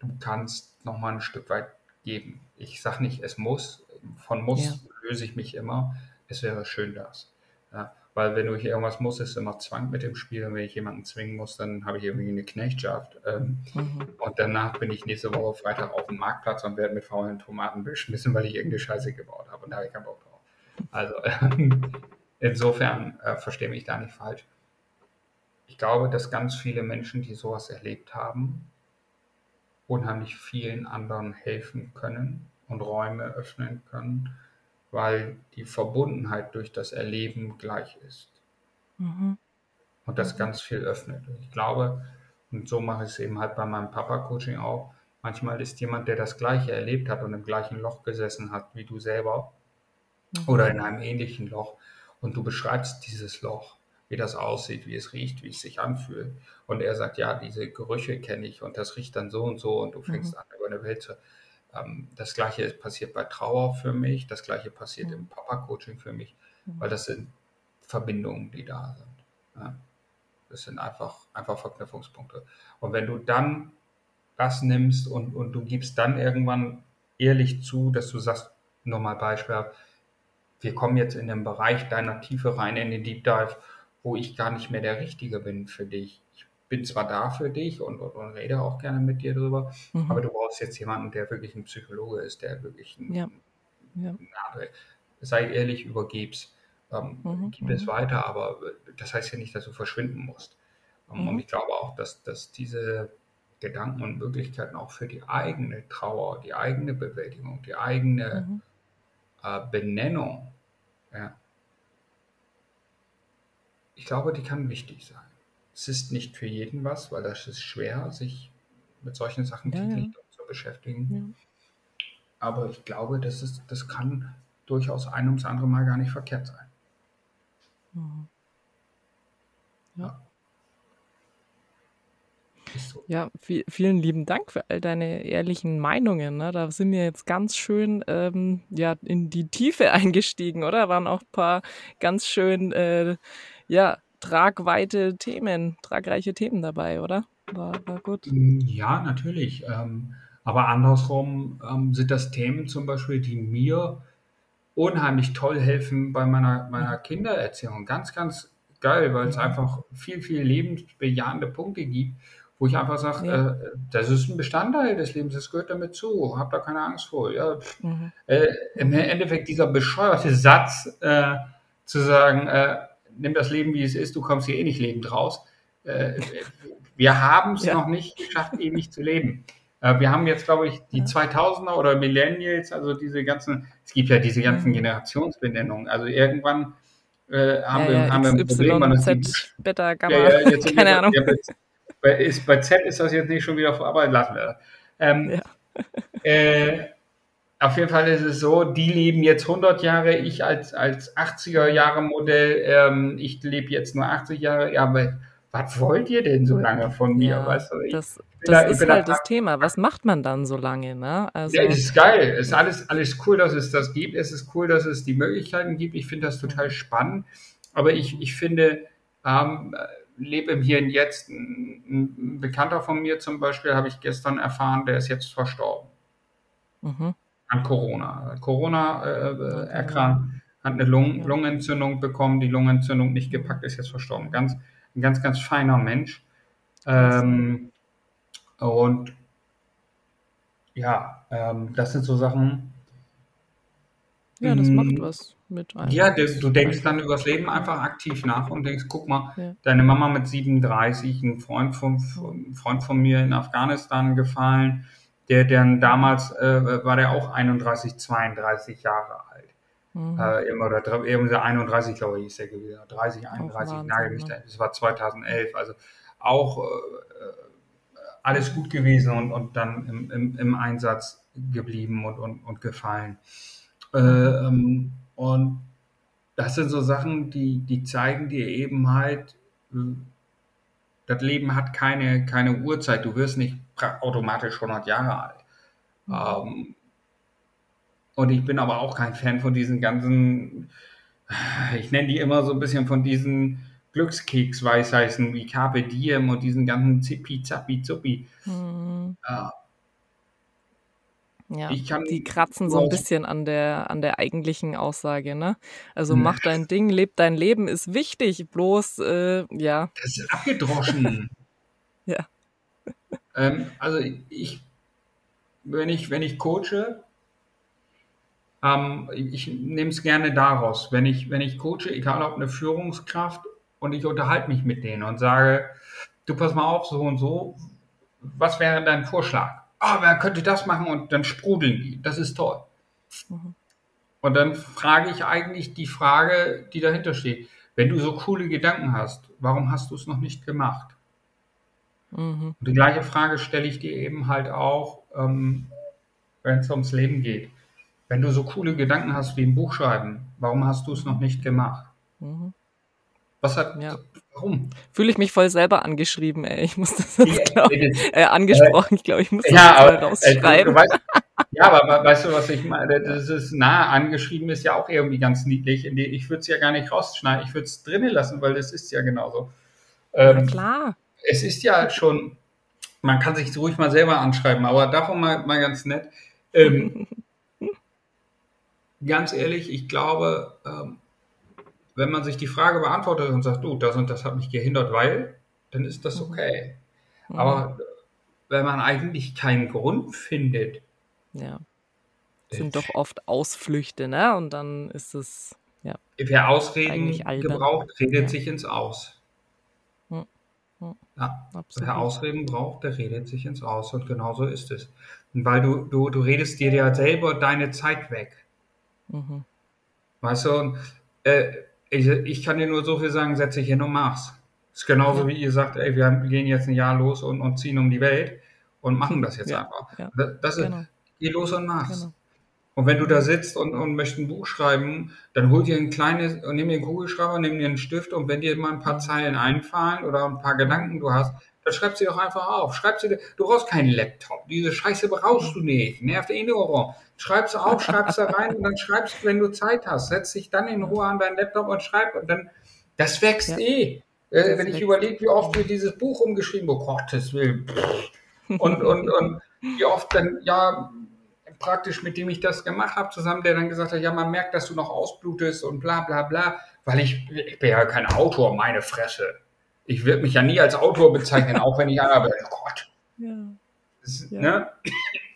du kannst noch mal ein Stück weit geben. Ich sage nicht, es muss. Von muss ja. löse ich mich immer. Es wäre schön, das. Ja, weil wenn du hier irgendwas musst, ist immer Zwang mit dem Spiel. Und wenn ich jemanden zwingen muss, dann habe ich irgendwie eine Knechtschaft. Ähm, mhm. Und danach bin ich nächste Woche Freitag auf dem Marktplatz und werde mit faulen Tomaten beschmissen, weil ich irgendeine Scheiße gebaut habe. Und da habe ich keinen Bock drauf. Also insofern äh, verstehe mich da nicht falsch. Ich glaube, dass ganz viele Menschen, die sowas erlebt haben, unheimlich vielen anderen helfen können und Räume öffnen können, weil die Verbundenheit durch das Erleben gleich ist. Mhm. Und das ganz viel öffnet. Ich glaube, und so mache ich es eben halt bei meinem Papa-Coaching auch, manchmal ist jemand, der das Gleiche erlebt hat und im gleichen Loch gesessen hat wie du selber mhm. oder in einem ähnlichen Loch und du beschreibst dieses Loch wie das aussieht, wie es riecht, wie es sich anfühlt. Und er sagt, ja, diese Gerüche kenne ich und das riecht dann so und so und du fängst mhm. an, über eine Welt zu. Ähm, das gleiche passiert bei Trauer für mich, das gleiche passiert im Papa-Coaching für mich, mhm. weil das sind Verbindungen, die da sind. Das sind einfach, einfach Verknüpfungspunkte. Und wenn du dann das nimmst und, und du gibst dann irgendwann ehrlich zu, dass du sagst, nochmal Beispiel, wir kommen jetzt in den Bereich deiner Tiefe rein, in den Deep Dive wo ich gar nicht mehr der Richtige bin für dich. Ich bin zwar da für dich und, und, und rede auch gerne mit dir drüber, mhm. aber du brauchst jetzt jemanden, der wirklich ein Psychologe ist, der wirklich ein, ja. Ja. sei ehrlich, übergib's. Ähm, mhm. Gib es mhm. weiter, aber das heißt ja nicht, dass du verschwinden musst. Ähm, mhm. Und ich glaube auch, dass, dass diese Gedanken und Möglichkeiten auch für die eigene Trauer, die eigene Bewältigung, die eigene mhm. äh, Benennung, ja, ich glaube, die kann wichtig sein. Es ist nicht für jeden was, weil das ist schwer, sich mit solchen Sachen ja, ja. Beschäftigen. Ja. Aber ich glaube, das, ist, das kann durchaus ein ums andere Mal gar nicht verkehrt sein. Mhm. Ja. So. Ja, viel, vielen lieben Dank für all deine ehrlichen Meinungen. Ne? Da sind wir jetzt ganz schön ähm, ja, in die Tiefe eingestiegen, oder? Waren auch ein paar ganz schön äh, ja, tragweite Themen, tragreiche Themen dabei, oder? War, war gut. Ja, natürlich. Ähm, aber andersrum ähm, sind das Themen zum Beispiel, die mir unheimlich toll helfen bei meiner, meiner Kindererziehung. Ganz, ganz geil, weil es einfach viel, viel lebensbejahende Punkte gibt, wo ich einfach sage, ja. äh, das ist ein Bestandteil des Lebens, das gehört damit zu, hab da keine Angst vor. Ja, mhm. äh, Im Endeffekt dieser bescheuerte Satz äh, zu sagen, äh, nimm das Leben, wie es ist, du kommst hier eh nicht lebend raus. Äh, wir haben es ja. noch nicht geschafft, ewig zu leben. Äh, wir haben jetzt, glaube ich, die 2000er oder Millennials, also diese ganzen, es gibt ja diese ganzen mhm. Generationsbenennungen. Also irgendwann äh, haben, ja, wir, ja, haben wir ein Problem. Man Z, Beta, Gamma, ja, jetzt, keine Ahnung. bei, ist, bei Z ist das jetzt nicht schon wieder vor, aber lassen wir das. Ähm, äh, auf jeden Fall ist es so, die leben jetzt 100 Jahre, ich als, als 80er Jahre Modell, ähm, ich lebe jetzt nur 80 Jahre. Ja, aber was wollt ihr denn so lange von mir? Ja, weißt du, ich, das, das da, ist halt das Thema. Was macht man dann so lange? Ne? Also, ja, es ist geil. Es ist alles, alles cool, dass es das gibt. Es ist cool, dass es die Möglichkeiten gibt. Ich finde das total spannend. Aber ich, ich finde, ähm, lebe im Hier und Jetzt. Ein, Bekannter von mir zum Beispiel, habe ich gestern erfahren, der ist jetzt verstorben. Mhm an Corona. Corona äh, erkrankt, hat eine Lung Lungenentzündung bekommen, die Lungenentzündung nicht gepackt, ist jetzt verstorben. Ganz, ein ganz, ganz feiner Mensch. Ähm, und ja, ähm, das sind so Sachen. Ja, das macht was mit einem. Ja, du, du denkst dann über das Leben einfach aktiv nach und denkst, guck mal, ja. deine Mama mit 37, ein Freund von, ein Freund von mir in Afghanistan gefallen, der, der damals äh, war der auch 31, 32 Jahre alt. Mhm. Äh, immer, oder irgendwie 31, glaube ich, ist der gewesen. 30, 31, oh, nagel mich ne? Das war 2011. Also auch äh, alles gut gewesen und, und dann im, im, im Einsatz geblieben und, und, und gefallen. Äh, ähm, und das sind so Sachen, die, die zeigen dir eben halt, das Leben hat keine, keine Uhrzeit. Du wirst nicht automatisch 100 Jahre alt. Mhm. Ähm, Und ich bin aber auch kein Fan von diesen ganzen, ich nenne die immer so ein bisschen von diesen Glückskeks-Weisheiten wie Carpe Diem und diesen ganzen Zippi, Zappi, Zuppi. Mhm. Ja. Ja, die kratzen so ein bisschen an der, an der eigentlichen Aussage, ne? Also mach dein Ding, leb dein Leben, ist wichtig, bloß, äh, ja. Das ist abgedroschen. ja. Ähm, also ich, wenn ich, wenn ich coache, ähm, ich nehme es gerne daraus, wenn ich, wenn ich coache, egal ob eine Führungskraft und ich unterhalte mich mit denen und sage, du pass mal auf, so und so, was wäre dein Vorschlag? Ah, oh, wer könnte das machen und dann sprudeln die. Das ist toll. Mhm. Und dann frage ich eigentlich die Frage, die dahinter steht. Wenn du so coole Gedanken hast, warum hast du es noch nicht gemacht? Mhm. Und die gleiche Frage stelle ich dir eben halt auch, ähm, wenn es ums Leben geht. Wenn du so coole Gedanken hast wie ein Buch schreiben, warum hast du es noch nicht gemacht? Mhm. Was hat, ja. warum? Fühle ich mich voll selber angeschrieben, ey. Ich muss das jetzt, glaub, äh, angesprochen, ich glaube, ich muss das ja, aber, mal rausschreiben. Äh, weißt, ja, aber weißt du, was ich meine? Das ist nah angeschrieben, ist ja auch irgendwie ganz niedlich. Ich würde es ja gar nicht rausschneiden, ich würde es drinnen lassen, weil das ist ja genauso. Ähm, Na klar. Es ist ja schon, man kann sich ruhig mal selber anschreiben, aber davon mal, mal ganz nett. Ähm, ganz ehrlich, ich glaube, ähm, wenn man sich die Frage beantwortet und sagt, du, das und das hat mich gehindert, weil, dann ist das mhm. okay. Mhm. Aber wenn man eigentlich keinen Grund findet. Ja. Das sind doch oft Ausflüchte, ne? Und dann ist es, ja. Wer Ausreden gebraucht, redet ja. sich ins Aus. Mhm. Ja, Absolut. wer Ausreden braucht, der redet sich ins Aus. Und genau so ist es. Und weil du, du, du redest dir ja selber deine Zeit weg. Mhm. Weißt du, und, äh, ich, ich kann dir nur so viel sagen, setz dich hin und mach's. Das ist genauso wie ihr sagt, ey, wir gehen jetzt ein Jahr los und, und ziehen um die Welt und machen das jetzt ja, einfach. Ja, das ist, genau. geh los und mach's. Genau. Und wenn du da sitzt und, und möchtest ein Buch schreiben, dann hol dir ein kleines, nimm dir einen Kugelschreiber, nimm dir einen Stift und wenn dir mal ein paar Zeilen einfallen oder ein paar Gedanken du hast, dann schreib sie doch einfach auf. Schreib sie, du brauchst keinen Laptop. Diese Scheiße brauchst du nicht. Nervt eh nur rum. Schreib's auf, schreib's da rein und dann schreibst, wenn du Zeit hast. Setz dich dann in Ruhe an deinen Laptop und schreib und dann, das wächst ja. eh. Äh, wenn ich überlege, wie oft wir dieses Buch umgeschrieben oh Gottes Willen. Und, und, und wie oft dann, ja, praktisch mit dem ich das gemacht habe, zusammen, der dann gesagt hat, ja, man merkt, dass du noch ausblutest und bla bla bla, weil ich, ich bin ja kein Autor, meine Fresse ich würde mich ja nie als Autor bezeichnen, auch wenn ich einer bin. Oh Gott. Ja. Das, ja. Ne?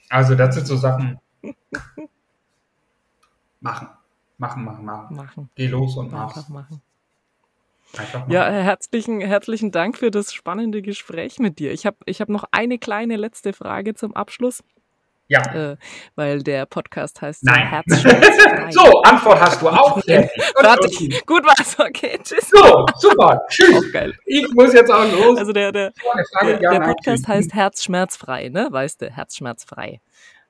Also das sind so Sachen. Machen. Machen, machen, machen. machen. Geh los und mach. Einfach machen. Einfach machen. Ja, herzlichen, herzlichen Dank für das spannende Gespräch mit dir. Ich habe ich hab noch eine kleine letzte Frage zum Abschluss. Ja. Äh, weil der Podcast heißt Nein. Herzschmerzfrei. so, Antwort hast du auch. Fertig. Gut war's, okay, tschüss. So, super, tschüss. geil. Ich muss jetzt auch los. Also der, der, der, der Podcast heißt Herzschmerzfrei, ne? Weißt du, Herzschmerzfrei.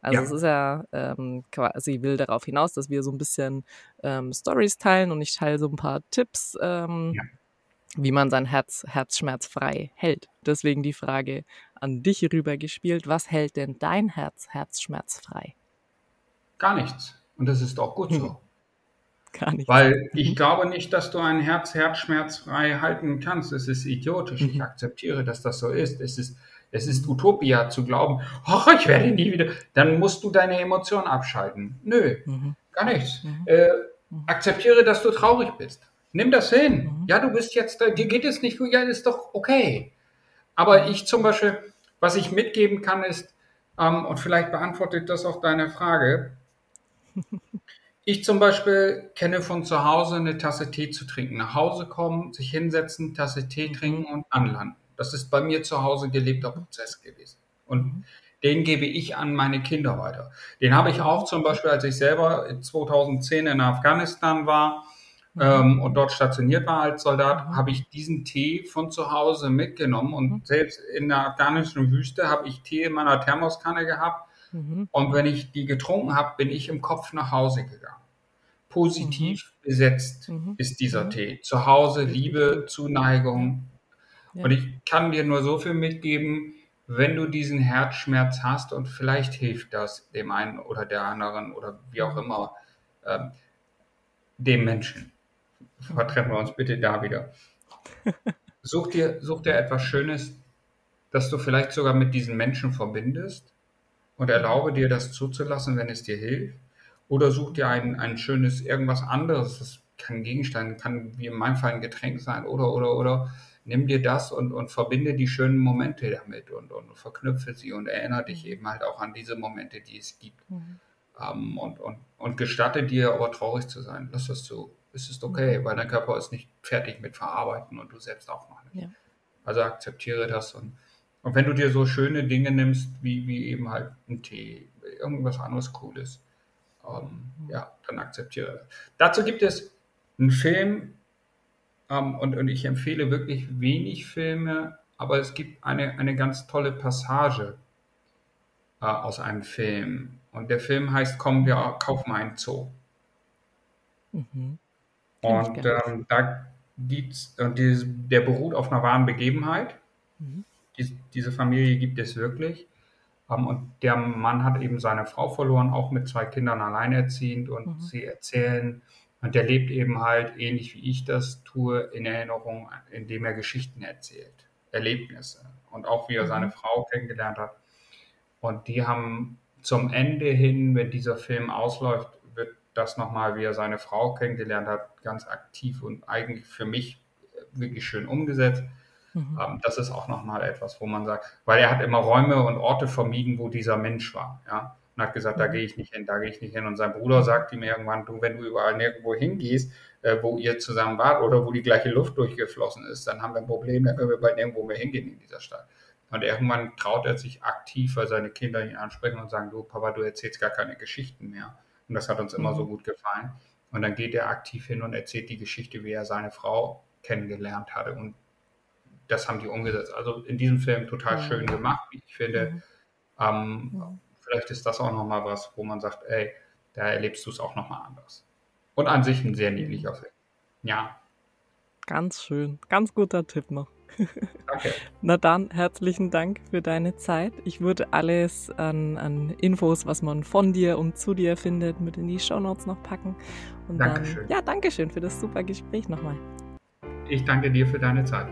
Also ja. es ist ja ähm, quasi, will darauf hinaus, dass wir so ein bisschen ähm, Stories teilen und ich teile so ein paar Tipps, ähm, ja. Wie man sein Herz herzschmerzfrei hält. Deswegen die Frage, an dich rübergespielt. Was hält denn dein Herz herzschmerzfrei? Gar nichts. Und das ist auch gut so. Hm. Gar nichts. Weil ich mhm. glaube nicht, dass du ein Herz herzschmerzfrei halten kannst. Es ist idiotisch. Ich mhm. akzeptiere, dass das so ist. Es ist, es ist Utopia zu glauben, ach, ich werde nie wieder. Dann musst du deine Emotionen abschalten. Nö, mhm. gar nichts. Mhm. Äh, mhm. akzeptiere, dass du traurig bist. Nimm das hin. Mhm. Ja, du bist jetzt, dir geht es nicht gut, ja, ist doch okay. Aber ich zum Beispiel, was ich mitgeben kann, ist, ähm, und vielleicht beantwortet das auch deine Frage, ich zum Beispiel kenne von zu Hause eine Tasse Tee zu trinken. Nach Hause kommen, sich hinsetzen, Tasse Tee trinken und anlanden. Das ist bei mir zu Hause gelebter Prozess gewesen. Und den gebe ich an meine Kinder weiter. Den habe ich auch zum Beispiel, als ich selber 2010 in Afghanistan war, Mhm. Ähm, und dort stationiert war als Soldat, mhm. habe ich diesen Tee von zu Hause mitgenommen und mhm. selbst in der afghanischen Wüste habe ich Tee in meiner Thermoskanne gehabt mhm. und wenn ich die getrunken habe, bin ich im Kopf nach Hause gegangen. Positiv besetzt ist dieser Tee. Zu Hause Liebe, Zuneigung. Und ich kann dir nur so viel mitgeben, wenn du diesen Herzschmerz hast und vielleicht hilft das dem einen oder der anderen oder wie auch immer, ähm, dem Menschen. Vertreffen wir uns bitte da wieder. Such dir, such dir etwas Schönes, das du vielleicht sogar mit diesen Menschen verbindest und erlaube dir das zuzulassen, wenn es dir hilft. Oder such dir ein, ein schönes irgendwas anderes. Das kann ein Gegenstand, kann wie in meinem Fall ein Getränk sein oder, oder, oder. Nimm dir das und, und verbinde die schönen Momente damit und, und verknüpfe sie und erinnere dich eben halt auch an diese Momente, die es gibt. Mhm. Um, und, und, und gestatte dir aber traurig zu sein. Lass das so. Es ist okay, weil dein Körper ist nicht fertig mit Verarbeiten und du selbst auch noch nicht. Ja. Also akzeptiere das und, und wenn du dir so schöne Dinge nimmst, wie, wie eben halt ein Tee, irgendwas anderes Cooles, ähm, ja, dann akzeptiere das. Dazu gibt es einen Film ähm, und, und ich empfehle wirklich wenig Filme, aber es gibt eine, eine ganz tolle Passage äh, aus einem Film. Und der Film heißt Komm, wir kaufen einen Zoo. Mhm. Und ähm, da gibt's, und die, der beruht auf einer wahren Begebenheit. Mhm. Die, diese Familie gibt es wirklich. Um, und der Mann hat eben seine Frau verloren, auch mit zwei Kindern alleinerziehend. Und mhm. sie erzählen, und der lebt eben halt ähnlich wie ich das tue, in Erinnerung, indem er Geschichten erzählt, Erlebnisse. Und auch wie er mhm. seine Frau kennengelernt hat. Und die haben zum Ende hin, wenn dieser Film ausläuft, das nochmal, wie er seine Frau kennengelernt hat, ganz aktiv und eigentlich für mich wirklich schön umgesetzt. Mhm. Ähm, das ist auch nochmal etwas, wo man sagt, weil er hat immer Räume und Orte vermieden, wo dieser Mensch war. Ja? Und hat gesagt, da mhm. gehe ich nicht hin, da gehe ich nicht hin. Und sein Bruder sagt ihm irgendwann, du, wenn du überall nirgendwo hingehst, äh, wo ihr zusammen wart oder wo die gleiche Luft durchgeflossen ist, dann haben wir ein Problem, dann können wir bald nirgendwo mehr hingehen in dieser Stadt. Und irgendwann traut er sich aktiv, weil seine Kinder ihn ansprechen und sagen, du Papa, du erzählst gar keine Geschichten mehr. Und das hat uns immer mhm. so gut gefallen. Und dann geht er aktiv hin und erzählt die Geschichte, wie er seine Frau kennengelernt hatte. Und das haben die umgesetzt. Also in diesem Film total mhm. schön gemacht, wie ich finde. Mhm. Ähm, mhm. Vielleicht ist das auch nochmal was, wo man sagt, ey, da erlebst du es auch nochmal anders. Und an sich ein sehr niedlicher Film. Ja. Ganz schön. Ganz guter Tipp noch. Danke. Na dann, herzlichen Dank für deine Zeit. Ich würde alles an, an Infos, was man von dir und zu dir findet, mit in die Shownotes noch packen. Und Dankeschön. Dann, ja, Dankeschön für das super Gespräch nochmal. Ich danke dir für deine Zeit.